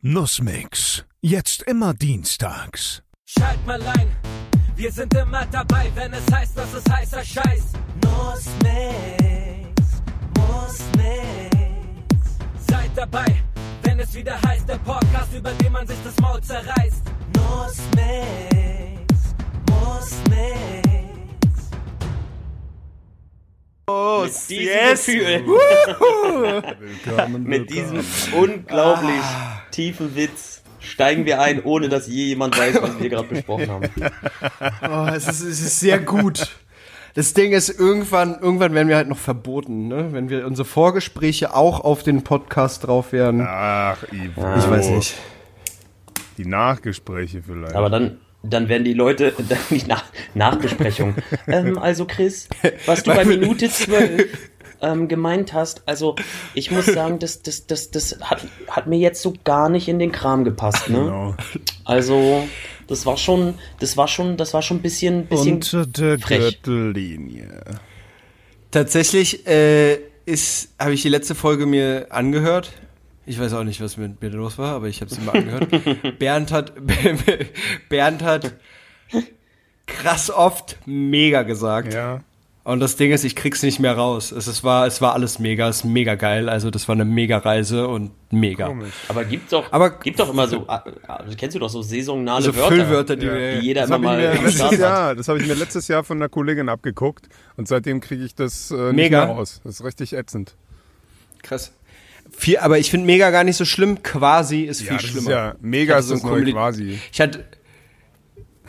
Nussmix. Jetzt immer dienstags. Schalt mal ein, wir sind immer dabei, wenn es heißt, dass es heißer Scheiß. Nussmix, Nussmix. Seid dabei, wenn es wieder heißt, der Podcast, über den man sich das Maul zerreißt. Nussmix, Nussmix. Mit diesem yes. Gefühl, Willkommen, mit willkommen. diesem unglaublich tiefen Witz steigen wir ein, ohne dass je jemand weiß, was wir gerade besprochen haben. Oh, es, ist, es ist sehr gut. Das Ding ist, irgendwann, irgendwann werden wir halt noch verboten, ne? Wenn wir unsere Vorgespräche auch auf den Podcast drauf werden. Ach, Ivo. Ich weiß nicht. Die Nachgespräche vielleicht. Aber dann, dann werden die Leute, dann die Nach Nachbesprechung. ähm, also Chris, was du bei Minute 12 ähm, gemeint hast, also ich muss sagen, das, das, das, das hat, hat mir jetzt so gar nicht in den Kram gepasst, ne? Genau. Also, das war schon, das war schon, das war schon ein bisschen, bisschen Unter der frech. Gürtellinie. Tatsächlich äh, ist, habe ich die letzte Folge mir angehört. Ich weiß auch nicht, was mit mir los war, aber ich habe sie mal angehört. Bernd hat, Bernd hat krass oft mega gesagt. Ja. Und das Ding ist, ich krieg's nicht mehr raus. Es, es, war, es war alles mega, es ist mega geil. Also das war eine mega Reise und mega. Komisch. Aber gibt doch, Aber- gibt doch immer so, ah, ah, kennst du doch so saisonale Also Wörter, Füllwörter, die, Ja. die jeder Das immer habe ich, mal letztes. Jahr, das hab ich mir letztes Jahr von einer Kollegin abgeguckt und seitdem kriege ich das äh, nicht Mega. mehr raus. Das ist richtig ätzend. Krass. Viel, aber ich finde mega gar nicht so schlimm. Quasi ist viel Ja, das ist schlimmer. ja Ich mega ist so Kommili- quasi. Ich hatte,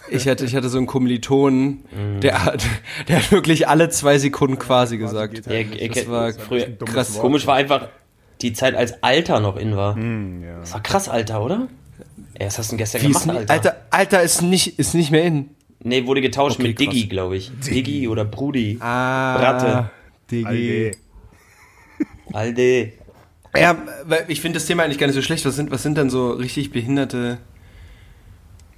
ich hatte, ich hatte so einen Kommilitonen, Mhm. der hat, der hat wirklich alle zwei Sekunden quasi gesagt. Ja, halt ich- nicht. ich- war früher, krass. Wort. komisch war einfach die Zeit, als Alter noch in war. Hm, ja. Das war krass, Alter, oder? Ey, was hast du denn gestern Wie ist gemacht, nicht, Alter? Alter, Alter ist nicht, ist nicht mehr in. Nee, wurde getauscht Okay, mit. Diggi, glaube ich. Diggi oder Brudi. Ah, Bratte. Digi. Alter. Alde. Ja, weil ich finde das Thema eigentlich gar nicht so schlecht. Was sind, was sind denn so richtig behinderte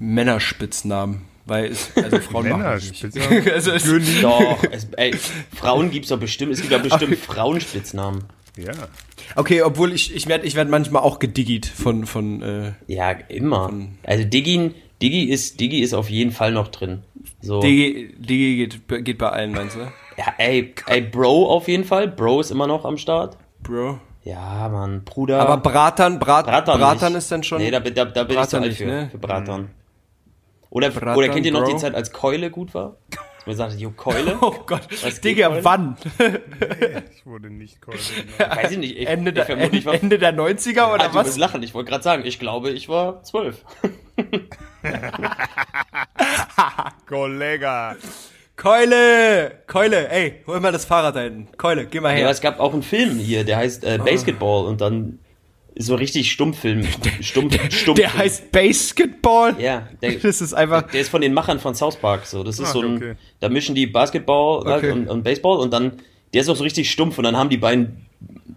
Männerspitznamen? Weil es, also Frauen machen das nicht. Männerspitznamen? also es. Doch, es, ey, Frauen gibt's doch bestimmt, es gibt doch bestimmt Frauenspitznamen. Ja. okay, obwohl ich, ich werde ich werd manchmal auch gediggit von, von äh, Ja, immer. Also Diggi, Diggi ist, Diggi ist auf jeden Fall noch drin. So. Digi, Digi geht, geht bei allen, meinst du? Ja, ey, ey, Bro auf jeden Fall. Bro ist immer noch am Start. Bro. Ja, Mann, Bruder. Aber Bratan, Brat, Bratan, Bratan, ist dann schon. Nee, da, bin- da, da bin ich zu Bratan alt nicht, für, ne? für Bratan. Oder, Bratan, oder kennt ihr noch Bro? die Zeit, als Keule gut war? Man sagt, jo, Keule? Oh Gott, Was Digga, heute? wann? Ich wurde nicht Keule. Weiß ich nicht. Ich, Ende, ich der, vermute, ich war, Ende der 90er oder Ah, du musst was? lachen. Ich wollte gerade sagen, ich glaube, ich war zwölf. Kollega. Keule! Keule, ey, hol mal das Fahrrad da hinten. Keule, geh mal Ja, her. es gab auch einen Film hier, der heißt Ah. äh, Basketball und dann so richtig Stummfilm. Stumpf, Stumpf der heißt Basketball? Ja, der, Das ist einfach. der ist von den Machern von South Park. So, das ist Ach, so ein, okay. da mischen die Basketball halt Okay. und, und Baseball und dann, der ist auch so richtig stumpf und dann haben die beiden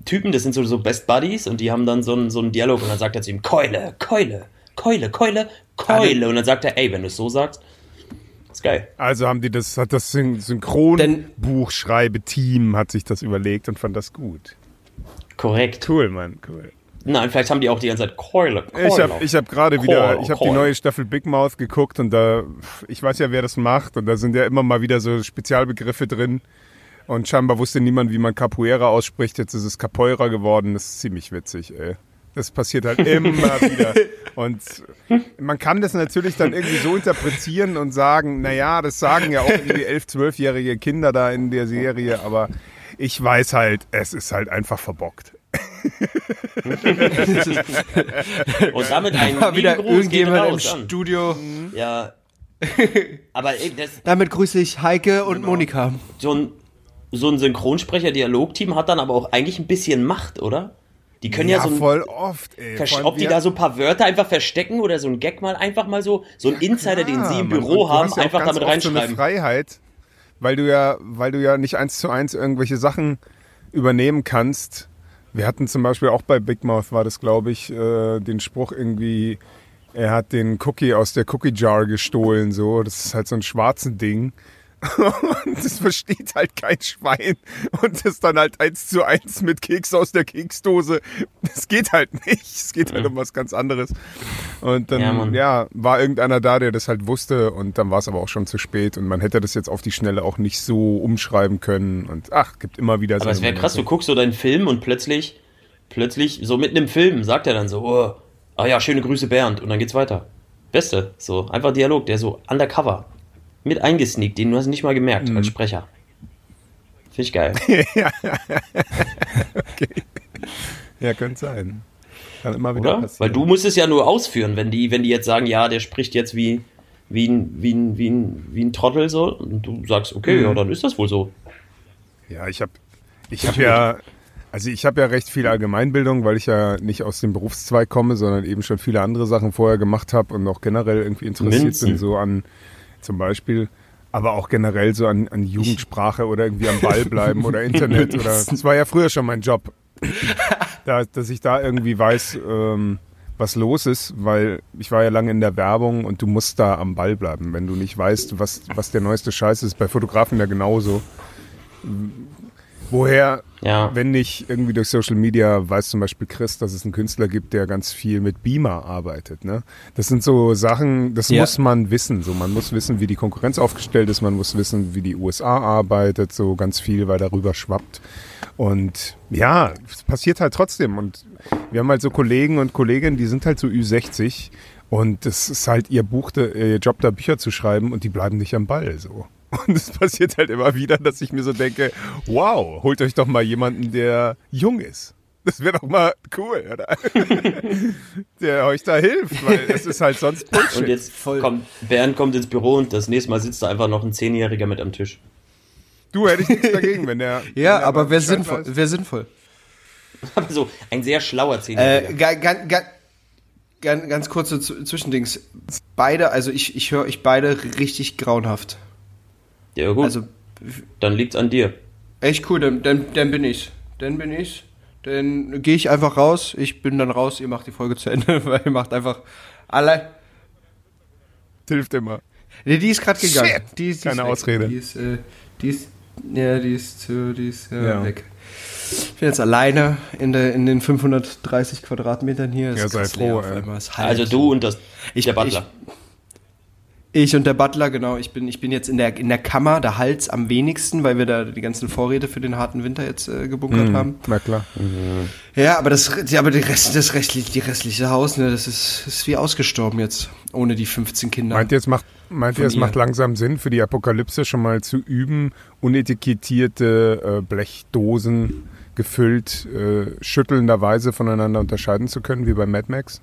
Typen, das sind so, so Best Buddies und die haben dann so einen, so einen Dialog und dann sagt er zu ihm, Keule, Keule, Keule, Keule, Keule und dann sagt er, ey, wenn du es so sagst, ist geil. Also haben die das, hat das Synchronbuchschreibe-Team hat sich das überlegt und fand das gut. Korrekt. Cool, Mann, cool. Nein, vielleicht haben die auch die ganze Zeit Keule, Keule. Ich habe ich hab gerade wieder, ich habe die neue Staffel Big Mouth geguckt und da, ich weiß ja, wer das macht und da sind ja immer mal wieder so Spezialbegriffe drin und scheinbar wusste niemand, wie man Capoeira ausspricht. Jetzt ist es Capoeira geworden. Das ist ziemlich witzig, ey. Das passiert halt immer wieder. Und man kann das natürlich dann irgendwie so interpretieren und sagen, naja, das sagen ja auch irgendwie 11-, 12-jährige Kinder da in der Serie, aber ich weiß halt, es ist halt einfach verbockt. Und damit ein Mal wieder Gruß irgendjemand im an. Studio. Ja. Aber ey, das, Damit grüße ich Heike und Genau. Monika. so ein, so ein Synchronsprecher-Dialogteam hat dann aber auch eigentlich ein bisschen Macht, oder? Die können ja, so ein, voll oft, ey. ob die da so ein paar Wörter einfach verstecken oder so ein Gag mal einfach mal so, so ein Insider, den sie im Büro haben, ja einfach damit oft So eine reinschreiben. Freiheit, weil du ja, weil du ja nicht eins zu eins irgendwelche Sachen übernehmen kannst. Wir hatten zum Beispiel auch bei Big Mouth war das, glaube ich, äh, den Spruch irgendwie, er hat den Cookie aus der Cookie Jar gestohlen, so. Das ist halt so ein schwarzes Ding. Und das versteht halt kein Schwein. Und das dann halt eins zu eins mit Keks aus der Keksdose. Das geht halt nicht. Es geht halt um was ganz anderes. Und dann, Ja, ja, war irgendeiner da, der das halt wusste. Und dann war es aber auch schon zu spät. Und man hätte das jetzt auf die Schnelle auch nicht so umschreiben können. Und ach, gibt immer wieder Aber es wäre krass, du guckst so deinen Film und plötzlich, plötzlich, so mitten im Film, sagt er dann so, oh, ah ja, schöne Grüße Bernd und dann geht's weiter. Beste, so, einfach Dialog, der so undercover, mit eingesneakt, den du hast nicht mal gemerkt Mhm. als Sprecher. Finde ich geil. Ja, könnte sein. Kann immer wieder Oder? passieren. Weil du musst es ja nur ausführen, wenn die, wenn die jetzt sagen, ja, der spricht jetzt wie, wie ein, wie ein, wie ein, wie ein Trottel so, und du sagst, okay, Mhm. ja, dann ist das wohl so. Ja, ich habe ich hab ja, also ich habe ja recht viel Allgemeinbildung, weil ich ja nicht aus dem Berufszweig komme, sondern eben schon viele andere Sachen vorher gemacht habe und auch generell irgendwie interessiert Minzen. bin, so an zum Beispiel, aber auch generell so an, an Jugendsprache oder irgendwie am Ball bleiben oder Internet oder. Das war ja früher schon mein Job, da, dass ich da irgendwie weiß, ähm, was los ist, weil ich war ja lange in der Werbung und du musst da am Ball bleiben, wenn du nicht weißt, was, was der neueste Scheiß ist. Bei Fotografen ja genauso. Woher, Ja. wenn nicht irgendwie durch Social Media, weiß zum Beispiel Chris, dass es einen Künstler gibt, der ganz viel mit Beamer arbeitet. Ne? Das sind so Sachen, das Ja. muss man wissen. So, man muss wissen, wie die Konkurrenz aufgestellt ist, man muss wissen, wie die USA arbeitet, so ganz viel, weil darüber schwappt. Und ja, es passiert halt trotzdem. Und wir haben halt so Kollegen und Kolleginnen, die sind halt so Ü60 und das ist halt ihr Buch, ihr Job, da Bücher zu schreiben und die bleiben nicht am Ball. So. Und es passiert halt immer wieder, dass ich mir so denke, wow, holt euch doch mal jemanden, der jung ist. Das wäre doch mal cool, oder? der euch da hilft, weil es ist halt sonst Bullshit. Und jetzt kommt, Bernd kommt ins Büro und das nächste Mal sitzt da einfach noch ein Zehnjähriger mit am Tisch. du hätte ich nichts dagegen, wenn der. wenn Ja, der aber wäre sinnvoll. Wäre sinnvoll. Aber so, ein sehr schlauer Zehnjähriger. Äh, ga- ga- ga- ganz, ganz kurze Zwischendings. Beide, also ich, ich höre euch beide richtig grauenhaft. Ja, gut, Also dann liegt's an dir. echt cool, dann, dann, dann bin ich. Dann bin ich. Dann gehe ich einfach raus. Ich bin dann raus. Ihr macht die Folge zu Ende, weil ihr macht einfach alle. Hilft immer. Nee, die ist gerade gegangen. Shit. Die ist, die Keine ist. Ausrede. Die ist, äh, die ist, ja, die ist, zu, die ist äh, Ja. weg. Ich bin jetzt alleine in, der, in den 530 Quadratmetern hier. Es Ja, ist sei froh, halt. Also du und das, Ich- der Butler. Ich und der Butler, genau. Ich bin, ich bin jetzt in der, in der Kammer, da Hals am wenigsten, weil wir da die ganzen Vorräte für den harten Winter jetzt äh, gebunkert Mhm. haben. Na klar. Ja, aber das, ja, aber die Rest, das restliche, die restliche Haus, ne, das ist, ist wie ausgestorben jetzt. Ohne die 15 Kinder. Meint ihr, es macht, meint ihr, es ihr. macht langsam Sinn für die Apokalypse schon mal zu üben, unetikettierte äh, Blechdosen gefüllt, äh, schüttelnderweise voneinander unterscheiden zu können, wie bei Mad Max?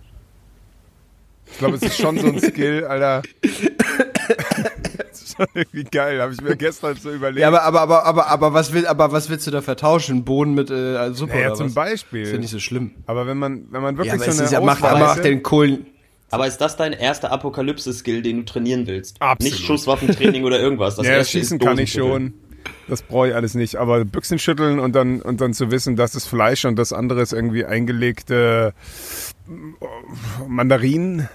Ich glaube, es ist schon so ein Skill, Alter. das ist schon irgendwie geil, habe ich mir gestern so überlegt. ja, aber, aber, aber, aber, aber was will, aber was willst du da vertauschen? Bohnen mit äh, Suppe naja, oder zum was? Beispiel. Ist ja nicht so schlimm. aber wenn man, wenn man Ja, wirklich aber so eine ist ja, macht, macht den Kohlen. Aber ist das dein erster Apokalypse-Skill, den du trainieren willst? Absolut. Nicht Schusswaffentraining oder irgendwas. Das ja, erste schießen ist kann ich schon. Das brauche ich alles nicht. Aber Büchsen schütteln und dann, und dann zu wissen, das ist Fleisch und das andere ist irgendwie eingelegte äh, Mandarinen.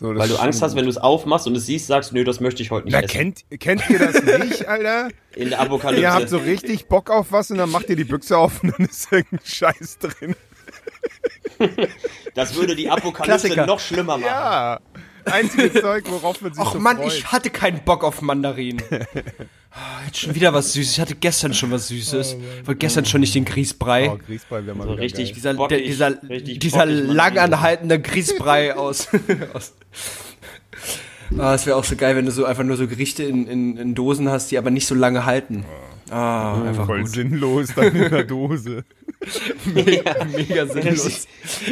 So, Weil du Angst hast, wenn du es aufmachst und es siehst, sagst, nö, das möchte ich heute nicht Na, essen. kennt, kennt ihr das nicht, Alter? In der Apokalypse. Ihr habt so richtig Bock auf was und dann macht ihr die Büchse auf und dann ist irgendein Scheiß drin. das würde die Apokalypse Klassiker. noch schlimmer machen. Ja. Einziges Zeug, worauf man sich Ach so Mann, freut. ich hatte keinen Bock auf Mandarinen. Ah, Jetzt schon wieder was Süßes. Ich hatte gestern schon was Süßes. Wollte gestern schon nicht den Grießbrei. Oh, Grießbrei wäre mal So wieder richtig geil. dieser bockig, der, dieser, richtig dieser langanhaltende Grießbrei aus. aus ah, es wäre auch so geil, wenn du so einfach nur so Gerichte in, in, in Dosen hast, die aber nicht so lange halten. Ah, einfach Voll gut. sinnlos, dann in der Dose. Mega, mega sinnlos.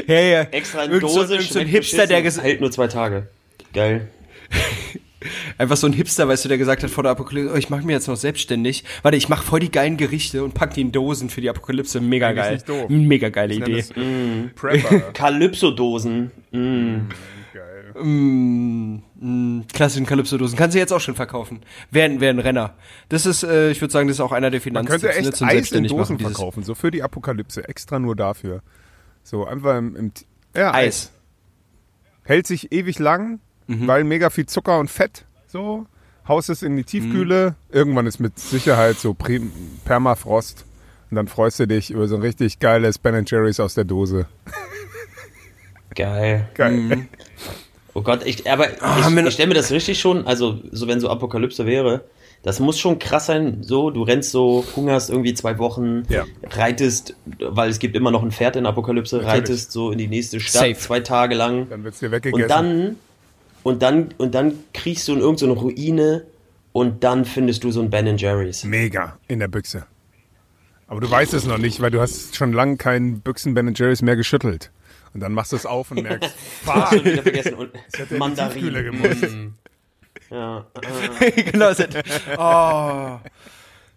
Ja, ja. Extra so- Dose, irgend so ein Hipster, der hält nur zwei Tage. Geil. Einfach so ein Hipster, weißt du, der gesagt hat vor der Apokalypse, oh, ich mache mir jetzt noch selbstständig. Warte, ich mache voll die geilen Gerichte und pack die in Dosen für die Apokalypse. Mega Eigentlich geil. nicht doof. Mega geile Ich Idee. Prepper. Kalypso-Dosen. Mm. Geil. Mm, mm, klassischen Kalypso-Dosen. Kannst du jetzt auch schon verkaufen. Wären wär ein Renner. Das ist, äh, ich würde sagen, das ist auch einer der Man Finanztipps. könnte ne, echt zum Eis in Dosen dieses verkaufen, so für die Apokalypse, extra nur dafür. So, einfach im, im ja, Eis. Hält sich ewig lang, Mhm. weil mega viel Zucker und Fett, so. haust es in die Tiefkühle, irgendwann ist mit Sicherheit so Prim Permafrost und dann freust du dich über so ein richtig geiles Ben Jerry's aus der Dose. Geil. Geil. Oh Gott, ich, aber Ah, ich, ich stelle mir das richtig schon, also so wenn so Apokalypse wäre, das muss schon krass sein, so, du rennst so, hungerst irgendwie zwei Wochen, Ja. reitest, weil es gibt immer noch ein Pferd in Apokalypse, Natürlich. reitest so in die nächste Stadt, Safe. zwei Tage lang Dann wird's dir weggegessen. und dann, und dann, und dann kriegst du in irgendeine Ruine und dann findest du so ein Ben Jerry's. Mega in der Büchse. Aber du weißt es noch nicht, weil du hast schon lange keinen Büchsen Ben Jerry's mehr geschüttelt. Und dann machst du es auf und merkst, Hast du wieder vergessen. Und hätte in die Tiefkühle gemusst. Mm. Ja, äh, genau. Das, oh,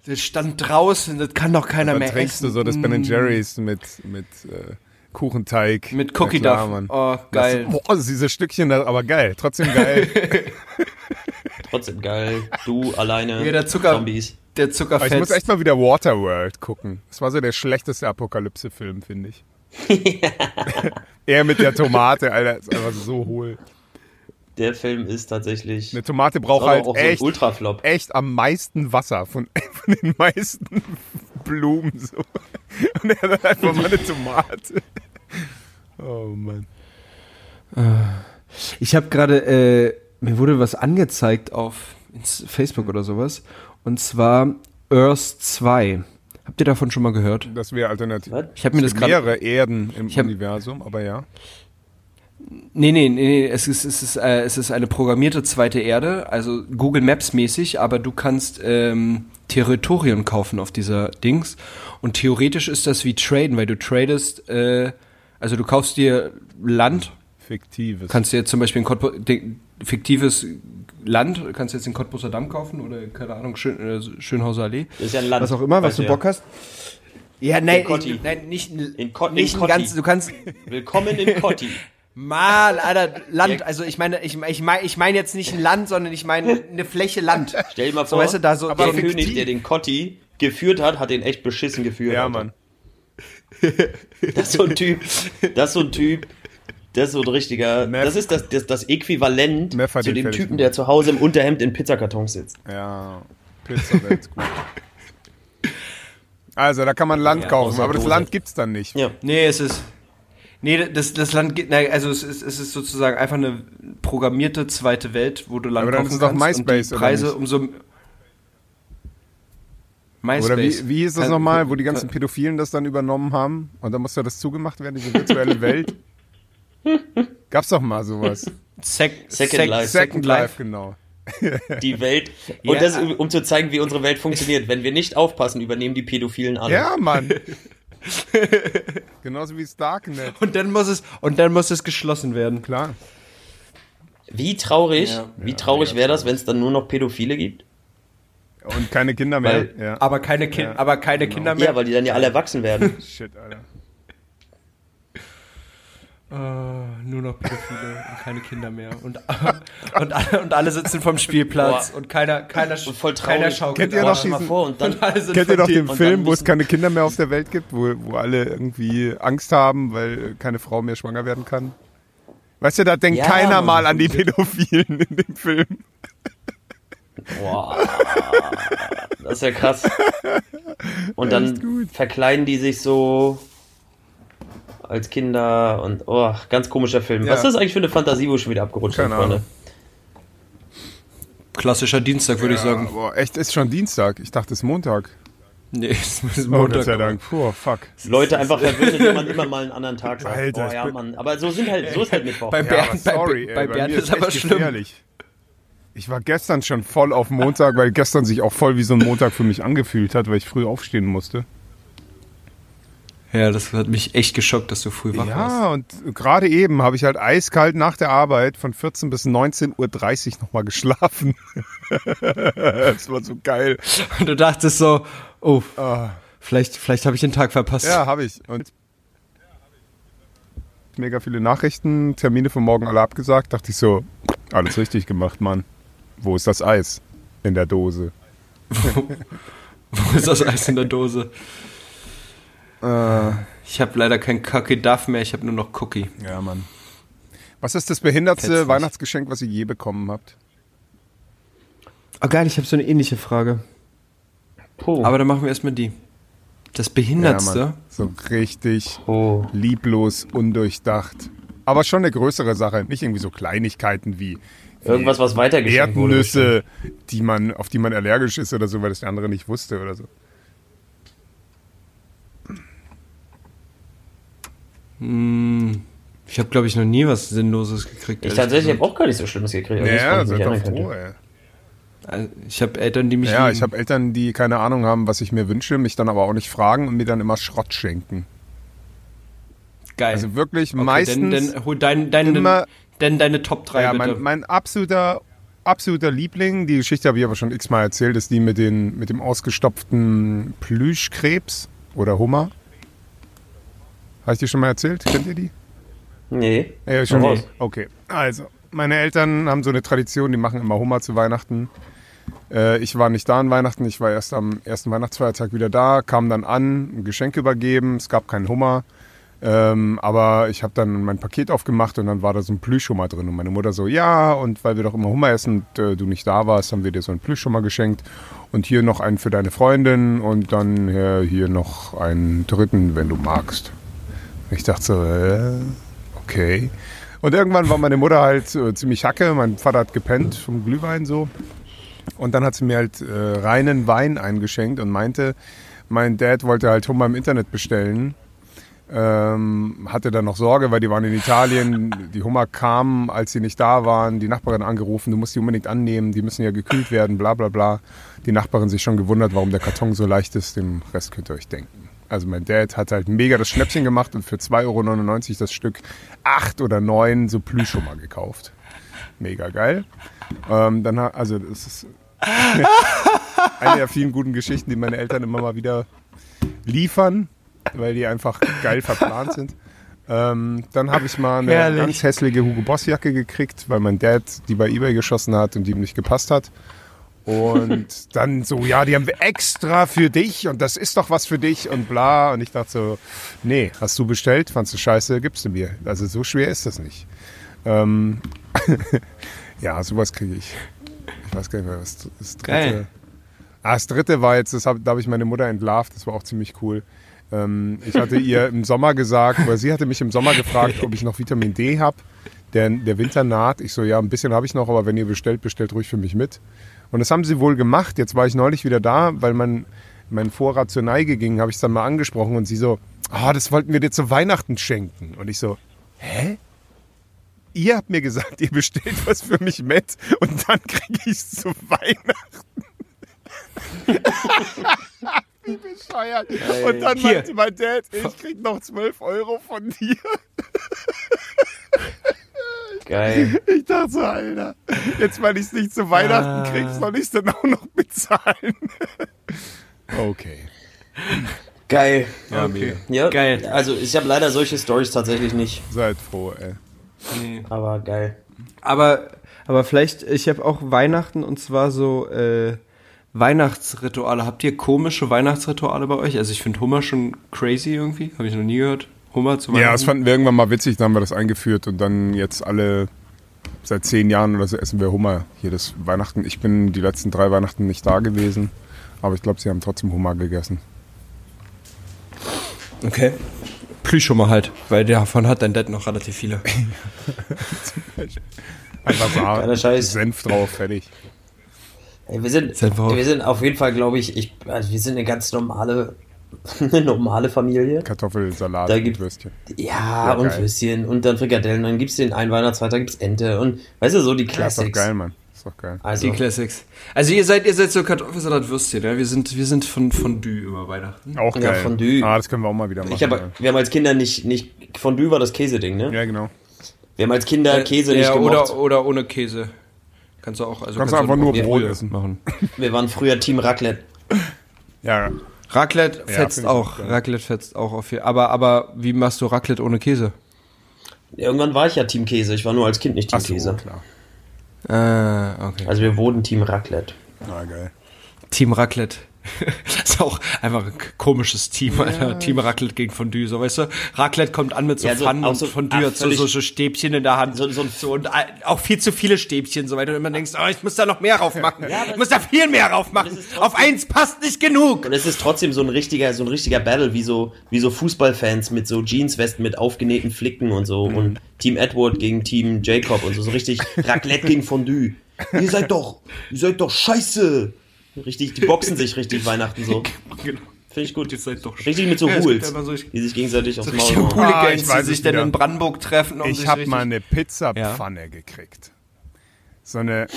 das stand draußen, das kann doch keiner dann mehr trinkst essen. du so das Mm. Ben Jerry's mit, mit äh, Kuchenteig. Mit Cookie Ja, klar, Duff. Mann. Oh, geil. Das, boah, diese Stückchen, da- aber geil. Trotzdem geil. trotzdem geil. Du alleine. Ja, der Zucker- Zombies. Der Aber Zucker ich muss echt mal wieder Waterworld gucken. Das war so der schlechteste Apokalypse-Film, finde ich. er mit der Tomate, Alter, ist einfach so hohl. Der Film ist tatsächlich. Eine Tomate braucht aber halt auch so ein echt, Ultraflop. echt am meisten Wasser von, von den meisten Blumen. So. Und er hat einfach mal eine Tomate. Oh Mann. Ich habe gerade, äh, mir wurde was angezeigt auf ins- Facebook oder sowas. Und zwar Earth 2. Habt ihr davon schon mal gehört? Das wäre alternativ. Was? Ich habe mir Es das gibt gerade. mehrere Erden im hab- Universum, aber ja. Nee, nee, nee, nee, es ist, es, ist, äh, es ist eine programmierte zweite Erde, also Google Maps mäßig, aber du kannst ähm, Territorien kaufen auf dieser Dings. Und theoretisch ist das wie Traden, weil du tradest, äh, also du kaufst dir Land, Fiktives. kannst dir zum Beispiel ein Cottbus, fiktives Land, kannst jetzt den Cottbuser Damm kaufen oder, keine Ahnung, Schön, äh, Schönhauser Allee. Das ist ja ein Land. Was auch immer, was Weißt du ja. Bock hast. Ja, nein, ich- nein, nicht, ein- In Kot- in nicht ein Kotti. ganz, du kannst, Willkommen in Kotti. Mal, Alter, Land, also ich meine, ich, ich meine ich meine jetzt nicht ein Land, sondern ich meine eine Fläche Land. Stell dir mal So, vor, weißt du, da so- der so König, der den Kotti geführt hat, hat den echt beschissen geführt. ja. Mann. Das ist so ein Typ. Das ist so ein Typ. Das ist so ein richtiger. Meth. Das ist das, das, das Äquivalent zu dem Typen, der zu Hause im Unterhemd in Pizzakartons sitzt. Ja, Pizza wäre jetzt gut. Also, da kann man Land Ja, kaufen, aber das Dose. Land gibt's dann nicht. Ja. Nee, es ist. Nee, das, das Land geht, nein, also es ist, es ist sozusagen einfach eine programmierte zweite Welt, wo du Land Aber dann kaufen ist doch kannst. MySpace, und die Preise nicht? umso. MySpace. Oder wie, wie hieß das Kann- nochmal, wo die ganzen kann- Pädophilen das dann übernommen haben und dann musste das zugemacht werden, diese virtuelle Welt? Gab's doch mal sowas. Sec Second Life. Second Life, genau. Die Welt. Und Ja. das, um zu zeigen, wie unsere Welt funktioniert. Wenn wir nicht aufpassen, übernehmen die Pädophilen alle. Ja, Mann. Genauso wie das Darknet. Und dann muss es, und dann muss es geschlossen werden. Klar. Wie traurig, Ja. wie traurig wäre das, wenn es dann nur noch Pädophile gibt? Und keine Kinder mehr. Weil- ja. Aber keine, kind, Ja, aber keine genau. Kinder mehr. Ja, weil die dann ja alle erwachsen werden. Shit, Alter. Äh, nur noch Pädophile und keine Kinder mehr. Und, und, alle, und alle sitzen vom Spielplatz Boah. und keiner, keiner, Und voll keiner traurig. schaukelt. Kennt ihr noch diesen- vor und dann Und Kennt ihr noch den und Film, wo es keine Kinder mehr auf der Welt gibt, wo, wo alle irgendwie Angst haben, weil keine Frau mehr schwanger werden kann? Weißt du, da denkt Ja, keiner mal an die Pädophilen in dem Film. Boah, das ist ja krass. Und dann verkleiden die sich so als Kinder und oh, ganz komischer Film. Ja. Was ist das eigentlich für eine Fantasie, wo ich schon wieder abgerutscht bin, Keine Freunde? Klassischer Dienstag, würde ich sagen. Boah, echt, ist schon Dienstag. Ich dachte, es ist Montag. Nee, es ist Oh, Gott Montag. sei Dank. Puh, fuck. Leute einfach verwöhnen, indem man immer mal einen anderen Tag sagt. Alter, oh ja, Mann. Aber so sind halt, so ist halt Mittwoch. Bei Ja, Bernd, aber sorry, bei, ey, bei bei Bernd mir ist aber schlimm. gefährlich. Ich war gestern schon voll auf Montag, weil gestern sich auch voll wie so ein Montag für mich angefühlt hat, weil ich früh aufstehen musste. Ja, das hat mich echt geschockt, dass du früh wach warst. Ja, und gerade eben habe ich halt eiskalt nach der Arbeit von 14 bis 19.30 Uhr nochmal geschlafen. das war so geil. Und du dachtest so, oh, Ah, vielleicht, vielleicht habe ich den Tag verpasst. ja, habe ich. Und mega viele Nachrichten, Termine für morgen alle abgesagt. Dachte ich so, alles richtig gemacht, Mann. Wo ist das Eis? In der Dose. Wo ist das Eis in der Dose? Äh, Ich habe leider kein Cookie Duff mehr, ich habe nur noch Cookie. ja, Mann. Was ist das behindertste. Weihnachtsgeschenk, was ihr je bekommen habt? Ah, geil, ich habe so eine ähnliche Frage. Puh. Aber dann machen wir erstmal die. Das Ja, Behindertste. Mann. So richtig oh. lieblos, undurchdacht. Aber schon eine größere Sache. Nicht irgendwie so Kleinigkeiten wie Irgendwas, was weitergeschenkt wurde. Erdnüsse, die man, auf die man allergisch ist oder so, weil das der andere nicht wusste oder so. Hm, ich habe, glaube ich, noch nie was Sinnloses gekriegt. Ich tatsächlich habe auch gar nicht so Schlimmes gekriegt. das, Ja, seid doch froh, ey. Also, Ich habe Eltern, die mich Ja, lieben. ich habe Eltern, die keine Ahnung haben, was ich mir wünsche, mich dann aber auch nicht fragen und mir dann immer Schrott schenken. Geil. Also wirklich Okay, meistens. Dann, dann hol dein, dein, immer- denn deine Top 3 ja, bitte. mein, mein absoluter, absoluter Liebling, die Geschichte habe ich aber schon x-mal erzählt, ist die mit, den, mit dem ausgestopften Plüschkrebs oder Hummer. Habe ich die schon mal erzählt? Kennt ihr die? Nee. Ja, schon raus. Okay, also, meine Eltern haben so eine Tradition, die machen immer Hummer zu Weihnachten. Äh, ich war nicht da an Weihnachten, ich war erst am ersten Weihnachtsfeiertag wieder da, kam dann an, ein Geschenk übergeben, es gab keinen Hummer. Ähm, aber ich habe dann mein Paket aufgemacht und dann war da so ein Plüschhummer drin. Und meine Mutter so, ja, und weil wir doch immer Hummer essen und äh, du nicht da warst, haben wir dir so einen Plüschhummer geschenkt. Und hier noch einen für deine Freundin und dann äh, hier noch einen dritten, wenn du magst. Ich dachte so, äh, okay. Und irgendwann war meine Mutter halt äh, ziemlich hacke. Mein Vater hat gepennt vom Glühwein so. Und dann hat sie mir halt äh, reinen Wein eingeschenkt und meinte, mein Dad wollte halt Hummer im Internet bestellen. Ähm, hatte dann noch Sorge, weil die waren in Italien. Die Hummer kamen, als sie nicht da waren. Die Nachbarin angerufen, du musst die unbedingt annehmen, die müssen ja gekühlt werden, bla bla bla. Die Nachbarin sich schon gewundert, warum der Karton so leicht ist. Den Rest könnt ihr euch denken. Also mein Dad hat halt mega das Schnäppchen gemacht und für 2,99 Euro das Stück acht oder neun so Plüschhummer gekauft. Mega geil. Ähm, dann, also das ist eine der vielen guten Geschichten, die meine Eltern immer mal wieder liefern, weil die einfach geil verplant sind. Ähm, dann habe ich mal eine Herrlich. ganz hässliche Hugo Boss Jacke gekriegt, weil mein Dad die bei eBay geschossen hat und die ihm nicht gepasst hat. Und dann so, ja, die haben wir extra für dich und das ist doch was für dich und bla. Und ich dachte so, nee, hast du bestellt, fandst du scheiße, gibst du mir. Also so schwer ist das nicht. Ähm, ja, sowas kriege ich. Ich weiß gar nicht mehr, was das dritte. Geil. Ah, das dritte war jetzt, das hab, da habe ich meine Mutter entlarvt, das war auch ziemlich cool. Ähm, ich hatte ihr im Sommer gesagt, weil sie hatte mich im Sommer gefragt, ob ich noch Vitamin D habe. Der, der Winter naht. Ich so, ja, ein bisschen habe ich noch, aber wenn ihr bestellt, bestellt ruhig für mich mit. Und das haben sie wohl gemacht. Jetzt war ich neulich wieder da, weil mein, mein Vorrat zur Neige ging, habe ich es dann mal angesprochen und sie so, ah, das wollten wir dir zu Weihnachten schenken. Und ich so, hä? Ihr habt mir gesagt, ihr bestellt was für mich mit und dann kriege ich es zu Weihnachten. Wie bescheuert. Und dann Hier. meinte mein Dad, ich krieg noch 12 Euro von dir. Geil. Ich dachte so, Alter, jetzt weil ich es nicht zu Weihnachten krieg, soll ich es dann auch noch bezahlen. okay. Geil. Ja, mega. Ja, Geil. Also ich habe leider solche Stories tatsächlich nicht, Seid froh, ey. aber geil. Aber, aber vielleicht, ich habe auch Weihnachten und zwar so äh, Weihnachtsrituale. Habt ihr komische Weihnachtsrituale bei euch? Also ich finde Hummer schon crazy irgendwie. Habe ich noch nie gehört. Hummer zu Weihnachten. Ja, das fanden wir irgendwann mal witzig, dann haben wir das eingeführt und dann jetzt alle seit zehn Jahren oder so essen wir Hummer hier das Weihnachten. Ich bin die letzten drei Weihnachten nicht da gewesen, aber ich glaube, sie haben trotzdem Hummer gegessen. Okay. Plüschhummer halt, weil davon hat dein Dad noch relativ viele. Einfach so. Senf drauf, fertig. Ey, wir sind, wir sind auf jeden Fall, glaube ich, ich, also wir sind eine ganz normale, eine normale Familie. Kartoffelsalat Da und gibt's- Würstchen. Ja, Ja, und geil. Würstchen und dann Frikadellen. Dann gibt's den einen Weihnachtsfeiertag, gibt's Ente und weißt du, so die Ja, ist doch Classics. geil, Mann. Ist doch geil. Also, Die Classics. Also ihr seid, ihr seid so Kartoffelsalat-Würstchen, ja? Wir sind, wir sind von Fondue über Weihnachten. Auch Ja, geil. Fondue. Ah, das können wir auch mal wieder machen. ich habe, wir haben als Kinder nicht, nicht, Fondue war das Käseding, ne? ja. ja, genau. Wir haben als Kinder Käse nicht ja, gemocht. oder, oder ohne Käse. Kannst du auch. Also Kannst du einfach auch nur Brot essen. machen. Wir waren früher Team Raclette. Ja, Raclette Ja, fetzt auch. auch geil. Raclette fetzt auch auf viel. Aber, aber wie machst du Raclette ohne Käse? Irgendwann war ich ja Team Käse. Ich war nur als Kind nicht Team Ach so, Käse. klar. Ah, okay. Also wir wurden Team Raclette. Na, geil. Team Raclette. Das ist auch einfach ein komisches Team, Alter. Team Raclette gegen Fondue, so weißt du. Raclette kommt an mit so Ja, so- Pfannen auch und so- Fondue hat so, so, so Stäbchen in der Hand. So- so so und äh, auch viel zu viele Stäbchen, so weil du immer denkst, oh, ich muss da noch mehr raufmachen. Ja, aber ich muss da viel mehr raufmachen. das ist trotzdem- Auf eins passt nicht genug. Und es ist trotzdem so ein richtiger, so ein richtiger Battle, wie so, wie so Fußballfans mit so Jeanswesten mit aufgenähten Flicken und so. Und Team Edward gegen Team Jacob und so. So richtig Raclette gegen Fondue. Ihr seid doch, ihr seid doch scheiße. Richtig, die boxen sich richtig Weihnachten so. Genau. Finde ich gut. Ihr seid doch Richtig mit so Ja, Hools, so- die sich gegenseitig aufs Maul hauen. Ah, ich die weiß sich es dann wieder. in Brandenburg treffen. Um Ich habe mal eine Pizzapfanne gekriegt. So eine,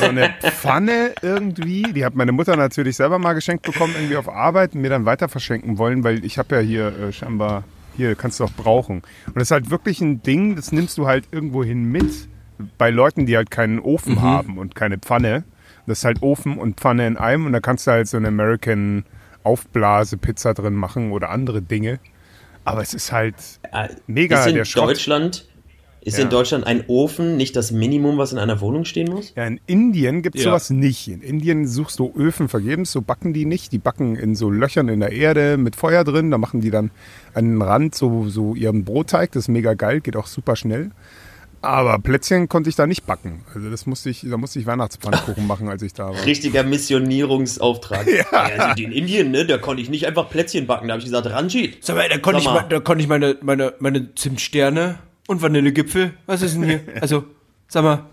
so eine Pfanne irgendwie, die hat meine Mutter natürlich selber mal geschenkt bekommen, irgendwie auf Arbeit und mir dann weiter verschenken wollen, weil ich habe ja hier äh, scheinbar, hier kannst du auch brauchen. Und das ist halt wirklich ein Ding, das nimmst du halt irgendwo hin mit, bei Leuten, die halt keinen Ofen haben und keine Pfanne. Das ist halt Ofen und Pfanne in einem und da kannst du halt so eine American Aufblase-Pizza drin machen oder andere Dinge. Aber es ist halt Äh, Mega, ist in der Schrott. Deutschland, ist Ja. in Deutschland ein Ofen nicht das Minimum, was in einer Wohnung stehen muss? Ja, in Indien gibt's Ja. sowas nicht. In Indien suchst du Öfen vergebens, so backen die nicht. Die backen in so Löchern in der Erde mit Feuer drin. Da machen die dann an den Rand so, so ihren Brotteig. Das ist mega geil, geht auch super schnell. Aber Plätzchen konnte ich da nicht backen. Also das musste ich, da musste ich Weihnachtspfannkuchen machen, als ich da war. Richtiger Missionierungsauftrag. Ja. also in Indien, ne, da konnte ich nicht einfach Plätzchen backen. Da habe ich gesagt, Ranjit. Sag mal, da konnte ich, da konnte ich meine, meine, meine Zimtsterne und Vanillegipfel. Was ist denn hier? Also, sag mal.